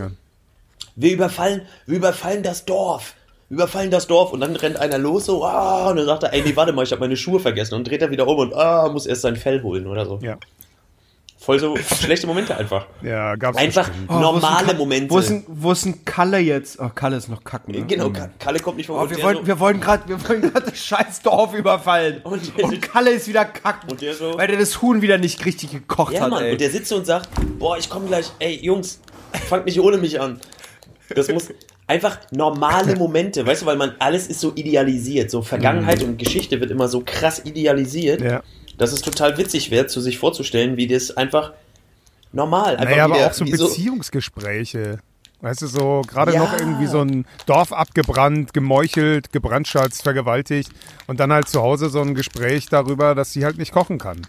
wir überfallen, wir überfallen das Dorf. Überfallen das Dorf und dann rennt einer los so, ah, und dann sagt er, ey, nee, warte mal, ich habe meine Schuhe vergessen und dreht er wieder um und ah, muss erst sein Fell holen oder so. Ja, Voll so schlechte Momente einfach. ja gab's Einfach bestimmt. Oh, wo ist ein normale Momente. Wo ist, ein, wo ist ein Kalle jetzt? Oh, Kalle ist noch kacken. Ne? genau, Mhm. Ka- Kalle kommt nicht vom Oh, wir, wollen, so, wir wollen gerade wir wollen gerade das scheiß Dorf überfallen. Und Und, Kalle ist wieder kacken. Und der so- weil der das Huhn wieder nicht richtig gekocht Ja, hat, Mann, ey. und der sitzt so und sagt, boah, ich komme gleich, ey, Jungs, fangt nicht ohne mich an. Das muss einfach normale Momente, weißt du, weil man alles ist so idealisiert, so Vergangenheit und Geschichte wird immer so krass idealisiert, Ja. dass es total witzig wäre, zu sich vorzustellen, wie das einfach normal, einfach Naja, aber wieder, auch so Beziehungsgespräche. Weißt du, so gerade Ja. noch irgendwie so ein Dorf abgebrannt, gemeuchelt, gebrandschatzt, vergewaltigt und dann halt zu Hause so ein Gespräch darüber, dass sie halt nicht kochen kann.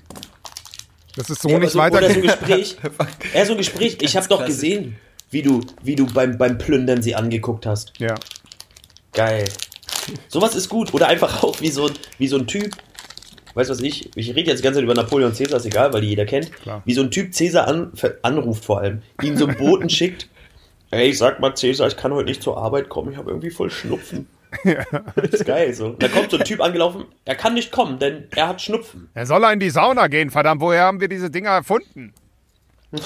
Das ist so Ja, nicht so, oder so ein. Gespräch. Ja, so ein Gespräch. Ich habe doch gesehen, wie du, wie du beim, beim Plündern sie angeguckt hast. Ja. Geil. Sowas ist gut. Oder einfach auch wie so, ein- wie so ein Typ. Weißt du was ich? Ich rede jetzt die ganze Zeit über Napoleon Caesar, ist egal, weil die jeder kennt. Klar. Wie so ein Typ Caesar an, anruft vor allem. Ihn so einen Boten schickt. Ey, sag mal Caesar, ich kann heute nicht zur Arbeit kommen, ich habe irgendwie voll Schnupfen. Das ist geil so. Da kommt so ein Typ angelaufen, er kann nicht kommen, denn er hat Schnupfen. Er soll in die Sauna gehen, verdammt, woher haben wir diese Dinger erfunden?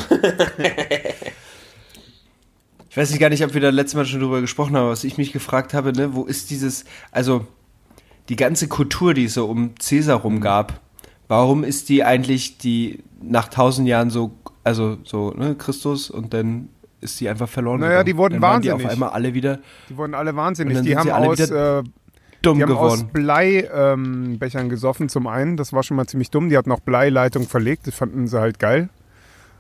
Ich weiß nicht gar nicht, ob wir da letztes Mal schon drüber gesprochen haben, was ich mich gefragt habe, ne, wo ist dieses, also die ganze Kultur, die es so um Cäsar rum gab, warum ist die eigentlich die nach tausend Jahren so, also so, ne, Christus und dann ist die einfach verloren Naja, gegangen. die wurden dann waren die auf wahnsinnig. einmal alle wieder Die wurden alle wahnsinnig. Die haben alle aus, wieder äh, dumm die haben aus geworden. Bleibechern ähm, gesoffen zum einen. Das war schon mal ziemlich dumm. Die hatten auch Bleileitung verlegt. Das fanden sie halt geil.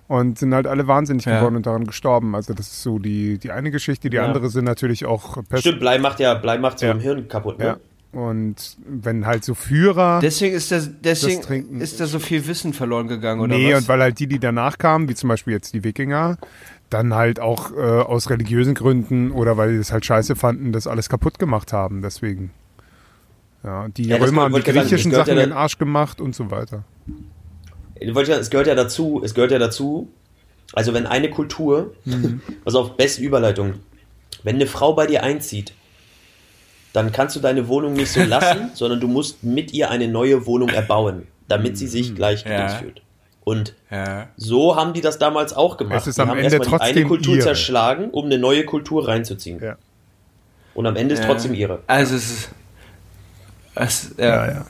Und sind halt alle wahnsinnig Ja. geworden und daran gestorben. Also das ist so die, die eine Geschichte. Die Ja. andere sind natürlich auch Pest. Stimmt, Blei macht ja, Blei macht so Ja. im Hirn kaputt, ne? Ja. Und wenn halt so Führer... Deswegen ist das, deswegen Trinken- ist da so viel Wissen verloren gegangen, oder nee, was? und weil halt die, die danach kamen, wie zum Beispiel jetzt die Wikinger, dann halt auch äh, aus religiösen Gründen oder weil die das halt scheiße fanden, das alles kaputt gemacht haben. Deswegen. Ja, die Ja, das Römer haben die das griechischen Sachen in den Arsch gemacht und so weiter. Ich wollte ja- Es gehört ja dazu, es gehört ja dazu, also wenn eine Kultur, Mhm. also auf beste Überleitung, wenn eine Frau bei dir einzieht, dann kannst du deine Wohnung nicht so lassen, sondern du musst mit ihr eine neue Wohnung erbauen, damit sie sich gleich Ja. fühlt. Und Ja. so haben die das damals auch gemacht. Es ist die am haben Ende erstmal die eine Kultur ihre. zerschlagen, um eine neue Kultur reinzuziehen. Ja. Und am Ende ist trotzdem ihre. Also es ist. Es, ja, Ja,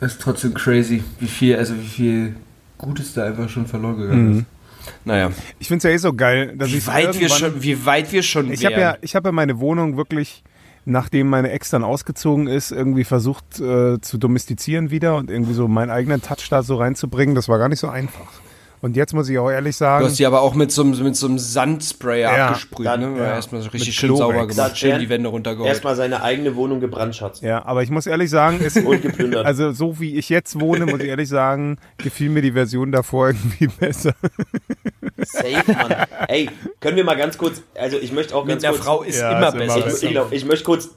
ist trotzdem crazy, wie viel, also wie viel Gutes da einfach schon verloren gegangen ist. Naja. Ich finde es ja eh so geil, dass Wie ich weit wir schon, wie weit wir schon Ich habe ja, ich habe ja meine Wohnung wirklich, nachdem meine Ex dann ausgezogen ist, irgendwie versucht äh, zu domestizieren wieder und irgendwie so meinen eigenen Touch da so reinzubringen. Das war gar nicht so einfach. Und jetzt muss ich auch ehrlich Du sagen, hast die aber auch mit so, einem- mit so einem Sandsprayer Ja, abgesprüht, dann- ne? ja. Erstmal so richtig Mit schön sauber gemacht, schön die Wände runtergeholt. Erstmal seine eigene Wohnung gebrandschatzt. ja, aber ich muss ehrlich sagen, geplündert. also so wie ich jetzt wohne, muss ich ehrlich sagen, gefiel mir die Version davor irgendwie besser. Safe, Mann. Ey, können wir mal ganz kurz, also ich möchte auch mit ganz einer kurz. Frau ist Ja, immer ist immer besser. besser. Ich, glaub, ich möchte kurz,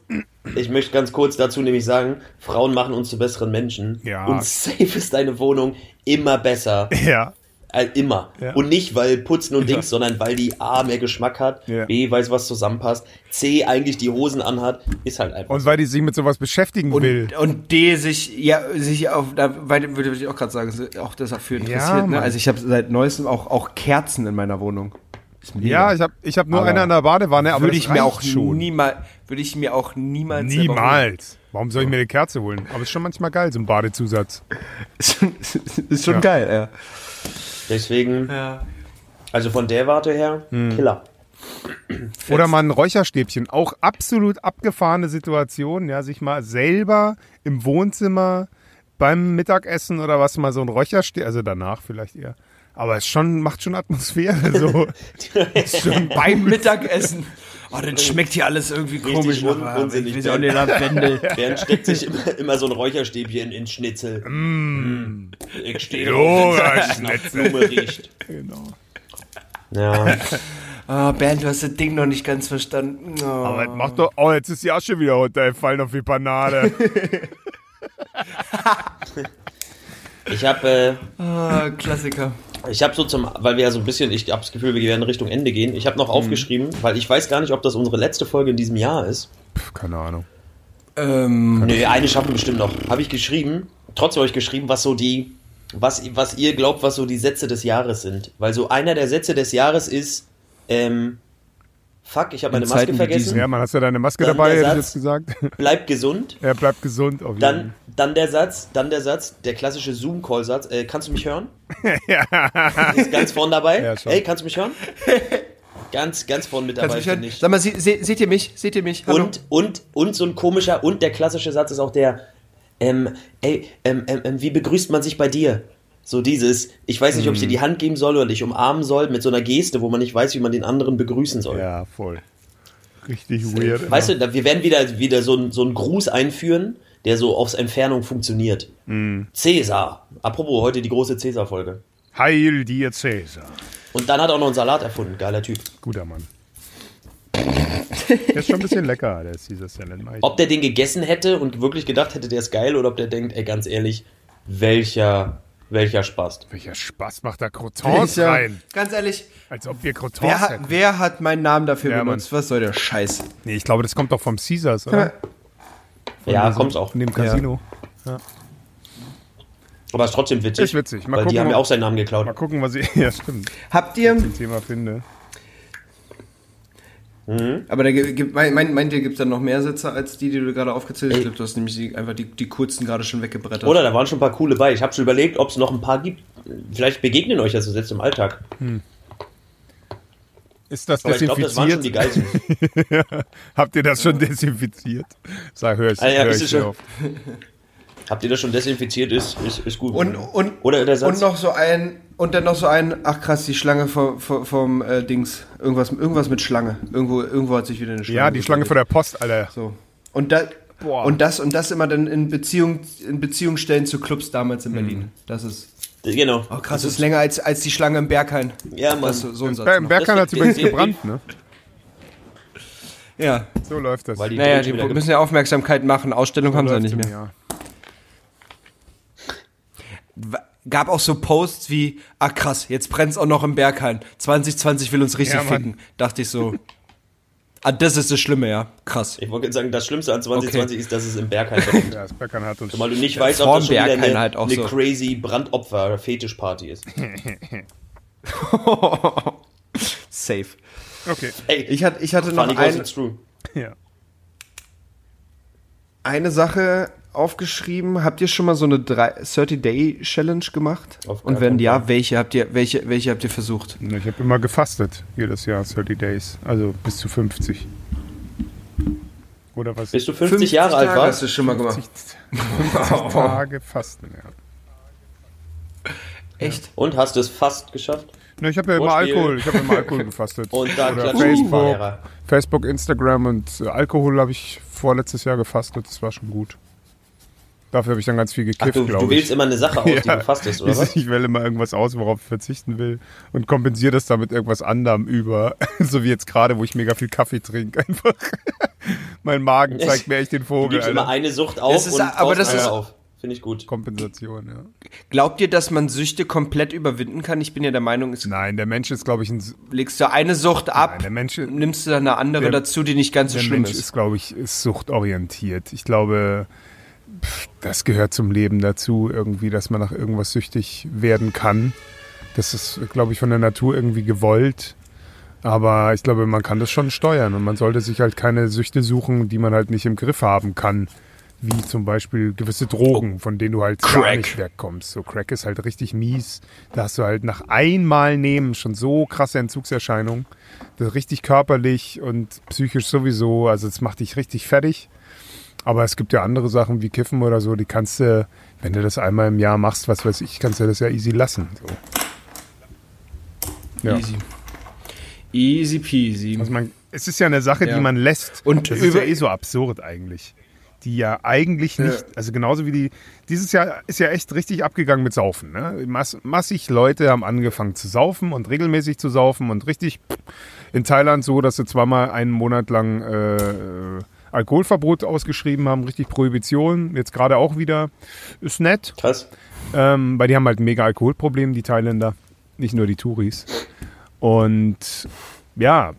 ich möchte ganz kurz dazu nämlich sagen, Frauen machen uns zu besseren Menschen. Ja. Und safe ist deine Wohnung immer besser. ja. Äh, immer. Ja. Und nicht, weil Putzen und Dings, sondern weil die A mehr Geschmack hat, Ja. B weiß, was zusammenpasst, C eigentlich die Hosen anhat, ist halt einfach. Und weil die sich mit sowas beschäftigen will. Und, und die sich, ja, sich auf, da weil- würde ich auch gerade sagen, auch das dafür interessiert. Ja, ne? Also ich habe seit neuestem auch, auch Kerzen in meiner Wohnung. Ja, ich habe ich hab nur Aber eine an der Badewanne, aber würde ich mir auch schon. niemals, würde ich mir auch niemals. Niemals. Warum soll ich mir eine Kerze holen? Aber ist schon manchmal geil, so ein Badezusatz. Ist schon, ist schon Ja. geil, ja. Deswegen, ja. also von der Warte her, Hm. Killer. Oder mal ein Räucherstäbchen. Auch absolut abgefahrene Situation, ja, sich mal selber im Wohnzimmer beim Mittagessen oder was mal so ein Räucherstäbchen, also danach vielleicht eher. Aber es schon, macht schon Atmosphäre, so. schon Beim Mittagessen. Oh, dann schmeckt hier alles irgendwie komisch. un- unsinnig, Ich weiß auch nicht, Lavendel. Bernd steckt sich immer, immer so ein Räucherstäbchen ins Schnitzel. Mm. Ich stehe Oh, Schnitzel. Blume riecht. genau. Ja. Ah, Bernd, du hast das Ding noch nicht ganz verstanden. Oh. Aber jetzt mach doch, oh, jetzt ist die Asche wieder runtergefallen auf die Panade. Ich habe äh, Ah, Klassiker. Ich habe so zum, weil wir ja so ein bisschen, ich habe das Gefühl, wir werden Richtung Ende gehen. Ich habe noch aufgeschrieben, weil ich weiß gar nicht, ob das unsere letzte Folge in diesem Jahr ist. Pff, keine Ahnung. Ähm, Nö, eine schaffen wir bestimmt noch. Habe ich geschrieben, trotzdem euch geschrieben, was so die, was, was ihr glaubt, was so die Sätze des Jahres sind. Weil so einer der Sätze des Jahres ist, ähm, fuck, ich habe meine In Maske vergessen. Ja, man, hast du deine Maske Dann dabei, hätte ich jetzt gesagt. Bleib gesund. Er bleibt gesund auf jeden Dann, dann der Satz, dann der Satz, der klassische Zoom-Call-Satz. Äh, kannst du mich hören? Ist ganz vorn dabei. Ja, schon. Ey, kannst du mich hören? Ganz, ganz vorn mit dabei, du finde ich. Sag mal, se, se, seht ihr mich? Seht ihr mich? Hallo? Und, und, und so ein komischer, und der klassische Satz ist auch der, ähm, ey, ähm, ähm, ähm, wie begrüßt man sich bei dir? So dieses, ich weiß nicht, ob ich Mhm. dir die Hand geben soll oder dich umarmen soll, mit so einer Geste, wo man nicht weiß, wie man den anderen begrüßen soll. Ja, voll. Richtig weird. Weißt du, da- wir werden wieder, wieder so, ein, so einen Gruß einführen, der so aus Entfernung funktioniert. Mhm. Cäsar. Apropos, heute die große Cäsar-Folge. Heil dir Cäsar. Und dann hat er auch noch einen Salat erfunden. Geiler Typ. Guter Mann. der ist schon ein bisschen lecker, der Caesar Salad. Mach ich. Ob der den gegessen hätte und wirklich gedacht hätte, der ist geil, oder ob der denkt, ey, ganz ehrlich, welcher, welcher Spaß. Welcher Spaß macht da Croutons Ja, rein? Ganz ehrlich, Als ob wir Croutons wer hat, wer hat meinen Namen dafür Ja, benutzt? Was soll der Scheiß? Nee, ich glaube, das kommt doch vom Caesars, oder? Ja, kommt's auch. Von dem Casino. Aber ist trotzdem witzig. Ist witzig. Mal weil die gucken, haben ja auch seinen Namen geklaut. Mal gucken, was ich. Ja, stimmt. Habt ihr, Ein Thema finde. aber da gibt, mein, mein, meint ihr, gibt es dann noch mehr Sätze als die, die du gerade aufgezählt hast? Ich glaube, du hast nämlich die, einfach die, die kurzen gerade schon weggebrettert. Oder da waren schon ein paar coole bei. Ich habe schon überlegt, ob es noch ein paar gibt. Vielleicht begegnen euch das jetzt im Alltag. Ist das Aber ich glaube, das waren schon die desinfiziert? geilsten. Habt ihr das schon desinfiziert? Sag, hör ich, Ah, ja, hör ist ich schon. auf. Habt ihr das schon desinfiziert? Ist, ist, ist gut. Und, und, Oder der Satz. und noch so ein, und dann noch so ein, ach krass, die Schlange vom, vom, vom äh, Dings. Irgendwas, irgendwas mit Schlange. Irgendwo, irgendwo hat sich wieder eine Schlange. Ja, die Schlange vor der Post, Alter. So. Und, da, Boah. und das und das immer dann in Beziehung, in Beziehung stellen zu Clubs damals in Hm. Berlin. Das ist. genau. Oh krass, das ist länger als, als die Schlange im Berghain. Ja, Mann. Das, so ein Satz. Im. Berghain hat Das- übrigens gebrannt, ne? Ja. So läuft das. Weil die Naja, die müssen ja Aufmerksamkeit machen. Ausstellung haben sie ja nicht mehr. Jahr. Gab auch so Posts wie, ach krass, jetzt brennt's auch noch im Berghain. 2020 will uns richtig Ja, ficken. Dachte ich so. Ah, das ist das Schlimme, ja. Krass. Ich wollte sagen, das Schlimmste an 2020 ist, dass es im Berghain brennt. Ja, das Berghain hat uns. Weil du nicht weißt, ob das schon wieder eine, halt auch eine so. crazy Brandopfer-Fetischparty ist. Safe. Okay. Ey, Ich, hatte, ich hatte noch ein. Ja. eine Sache aufgeschrieben. Habt ihr schon mal so eine 30-Day-Challenge gemacht? Und wenn ja, Fall. welche habt ihr, welche, welche habt ihr versucht? Ich habe immer gefastet, jedes Jahr 30 Days. Also bis zu 50. Oder was? Bis du 50, Jahre alt warst? Hast du schon mal gemacht? 50 Tage Fasten, ja. Echt? Und hast du es fast geschafft? Ne, ich habe ja immer. Alkohol, ich habe immer Alkohol gefastet. Und da Oder Facebook. Facebook, Instagram und äh, Alkohol habe ich vorletztes Jahr gefastet, das war schon gut. Dafür habe ich dann ganz viel Ach, gekifft, du, glaube du ich. wählst immer eine Sache aus, die du fastest, oder ich, was? ich wähle immer irgendwas aus, worauf ich verzichten will und kompensiere das damit irgendwas anderem über. so wie jetzt gerade, wo ich mega viel Kaffee trinke. Einfach. mein Magen zeigt mir echt den Du Vogel. gibst immer Alter. eine Sucht auf ist- und aber das ist- auf. Finde ich gut. Kompensation, ja. Glaubt ihr, dass man Süchte komplett überwinden kann? Ich bin ja der Meinung, es Nein, der Mensch ist, glaube ich, ein. legst du eine Sucht ab, Nein, der Mensch, nimmst du dann eine andere Der- dazu, die nicht ganz so der schlimm Mensch ist. ist, glaube ich, ist suchtorientiert. Ich glaube, das gehört zum Leben dazu, irgendwie, dass man nach irgendwas süchtig werden kann. Das ist, glaube ich, von der Natur irgendwie gewollt. Aber ich glaube, man kann das schon steuern und man sollte sich halt keine Süchte suchen, die man halt nicht im Griff haben kann. Wie zum Beispiel gewisse Drogen, von denen du halt gar Crack. nicht wegkommst. So Crack ist halt richtig mies. Da hast du halt nach einmal nehmen schon so krasse Entzugserscheinungen. Das ist richtig körperlich und psychisch sowieso. Also es macht dich richtig fertig. Aber es gibt ja andere Sachen wie Kiffen oder so, die kannst du, wenn du das einmal im Jahr machst, was weiß ich, kannst du das ja easy lassen. So. Ja. Easy. Easy peasy. Also man, es ist ja eine Sache, Ja. die man lässt. Und das ist über- ja eh so absurd eigentlich. Die ja eigentlich nicht, also genauso wie die, dieses Jahr ist ja echt richtig abgegangen mit Saufen. Ne? Mass, massig Leute haben angefangen zu saufen und regelmäßig zu saufen und richtig in Thailand so, dass sie zweimal einen Monat lang äh, Alkoholverbot ausgeschrieben haben, richtig Prohibition, jetzt gerade auch wieder. Ist nett. Krass. Ähm, weil die haben halt ein mega Alkoholproblem, die Thailänder. Nicht nur die Touris. Und ja,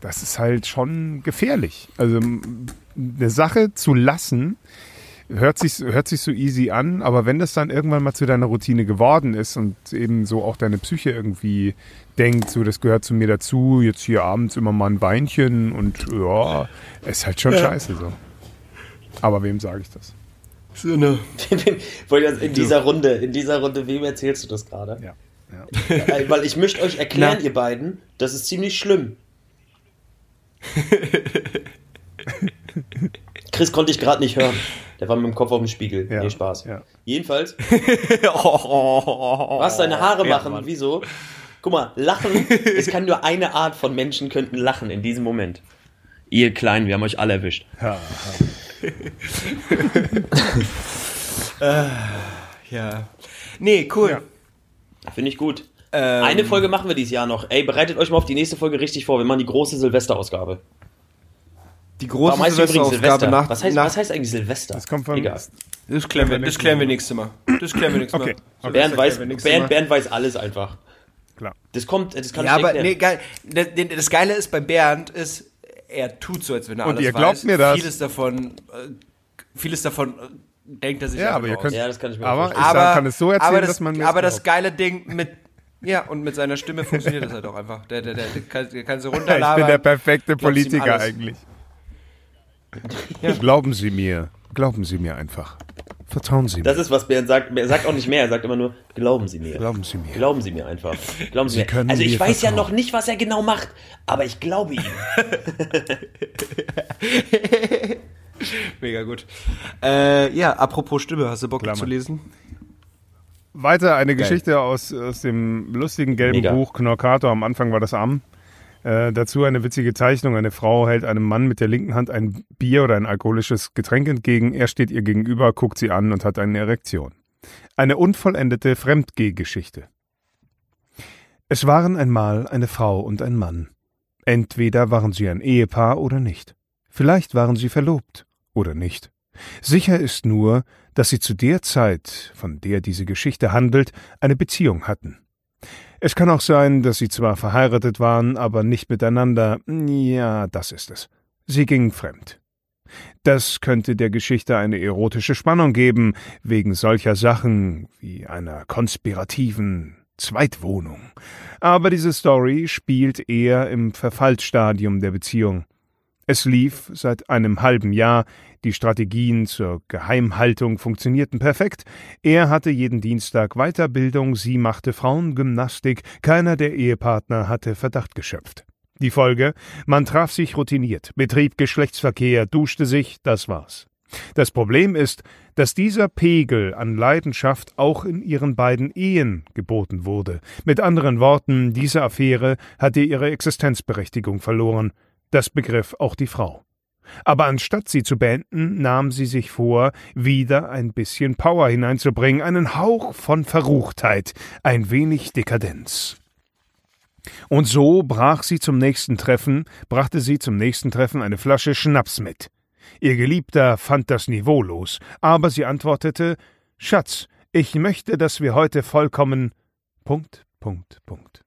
das ist halt schon gefährlich. Also eine Sache zu lassen, hört sich, hört sich so easy an, aber wenn das dann irgendwann mal zu deiner Routine geworden ist und eben so auch deine Psyche irgendwie denkt, so das gehört zu mir dazu, jetzt hier abends immer mal ein Beinchen und ja, ist halt schon scheiße so. Aber wem sage ich das? So eine in dieser Runde, in dieser Runde, wem erzählst du das gerade? Ja. ja. Äh, Weil ich möchte euch erklären, Na. ihr beiden, das ist ziemlich schlimm. Chris konnte ich gerade nicht hören. Der war mit dem Kopf auf dem Spiegel. Ja. Nee, Spaß. Ja. Jedenfalls, was deine Haare Ja, machen, Mann. wieso? Guck mal, lachen, es kann nur eine Art von Menschen könnten lachen in diesem Moment. Ihr Kleinen, wir haben euch alle erwischt. Ja. Nee, cool. Ja. Finde ich gut. Ähm, Eine Folge machen wir dieses Jahr noch. Ey, bereitet euch mal auf die nächste Folge richtig vor. Wir machen die große Silvesterausgabe. Die große Warum heißt Silvesterausgabe Silvester? nach, was, heißt, nach was heißt eigentlich Silvester? Das kommt von. Egal. das klären wir, das klären wir nächstes Mal. Das klären wir nächstes Okay. Mal. okay. Bernd, weiß, Bernd. Bernd weiß alles einfach. Klar. Das kommt, das kann Ja, ich aber erklären. nee, geil. Das, Geile ist bei Bernd ist, er tut so, als wenn er Und alles ihr glaubt weiß. mir das. Vieles davon, äh, vieles davon äh, denkt er sich Ja, aber ihr aus. könnt- ja, das kann ich mir Aber vorstellen. ich sag, kann es so erzählen, aber das, dass man mir aber das geile Ding mit ja und mit seiner Stimme funktioniert das halt auch einfach. Der, der, der, der kann, der kann so runterlabern. Ich bin der perfekte Politiker alles. Eigentlich. Glauben Sie mir. Glauben Sie mir einfach. Vertrauen Sie mir. Das ist, was Bernd sagt. Er sagt auch nicht mehr. Er sagt immer nur, glauben Sie mir. Glauben Sie mir. Glauben Sie mir einfach. Glauben Sie, Sie mir. können Also ich weiß ja vertrauen. noch nicht, was er genau macht, aber ich glaube ihm. Mega gut. Äh, ja, apropos Stimme, hast du Bock Klammer. zu lesen? Weiter eine Geschichte aus, aus dem lustigen gelben Mega. Buch Knorkator. Am Anfang war das Am. Äh, dazu eine witzige Zeichnung. Eine Frau hält einem Mann mit der linken Hand ein Bier oder ein alkoholisches Getränk entgegen. Er steht ihr gegenüber, guckt sie an und hat eine Erektion. Eine unvollendete Fremdgehgeschichte. Es waren einmal eine Frau und ein Mann. Entweder waren sie ein Ehepaar oder nicht. Vielleicht waren sie verlobt oder nicht. Sicher ist nur, dass sie zu der Zeit, von der diese Geschichte handelt, eine Beziehung hatten. Es kann auch sein, dass sie zwar verheiratet waren, aber nicht miteinander. Ja, das ist es. Sie gingen fremd. Das könnte der Geschichte eine erotische Spannung geben, wegen solcher Sachen wie einer konspirativen Zweitwohnung. Aber diese Story spielt eher im Verfallsstadium der Beziehung. Es lief seit einem halben Jahr, die Strategien zur Geheimhaltung funktionierten perfekt, er hatte jeden Dienstag Weiterbildung, sie machte Frauengymnastik, keiner der Ehepartner hatte Verdacht geschöpft. Die Folge? Man traf sich routiniert, betrieb Geschlechtsverkehr, duschte sich, das war's. Das Problem ist, dass dieser Pegel an Leidenschaft auch in ihren beiden Ehen geboten wurde. Mit anderen Worten, diese Affäre hatte ihre Existenzberechtigung verloren. Das begriff auch die Frau. Aber anstatt sie zu beenden, nahm sie sich vor, wieder ein bisschen Power hineinzubringen, einen Hauch von Verruchtheit, ein wenig Dekadenz. Und so brach sie zum nächsten Treffen, brachte sie zum nächsten Treffen eine Flasche Schnaps mit. Ihr Geliebter fand das niveaulos, aber sie antwortete Schatz, ich möchte, dass wir heute vollkommen Punkt, Punkt, Punkt.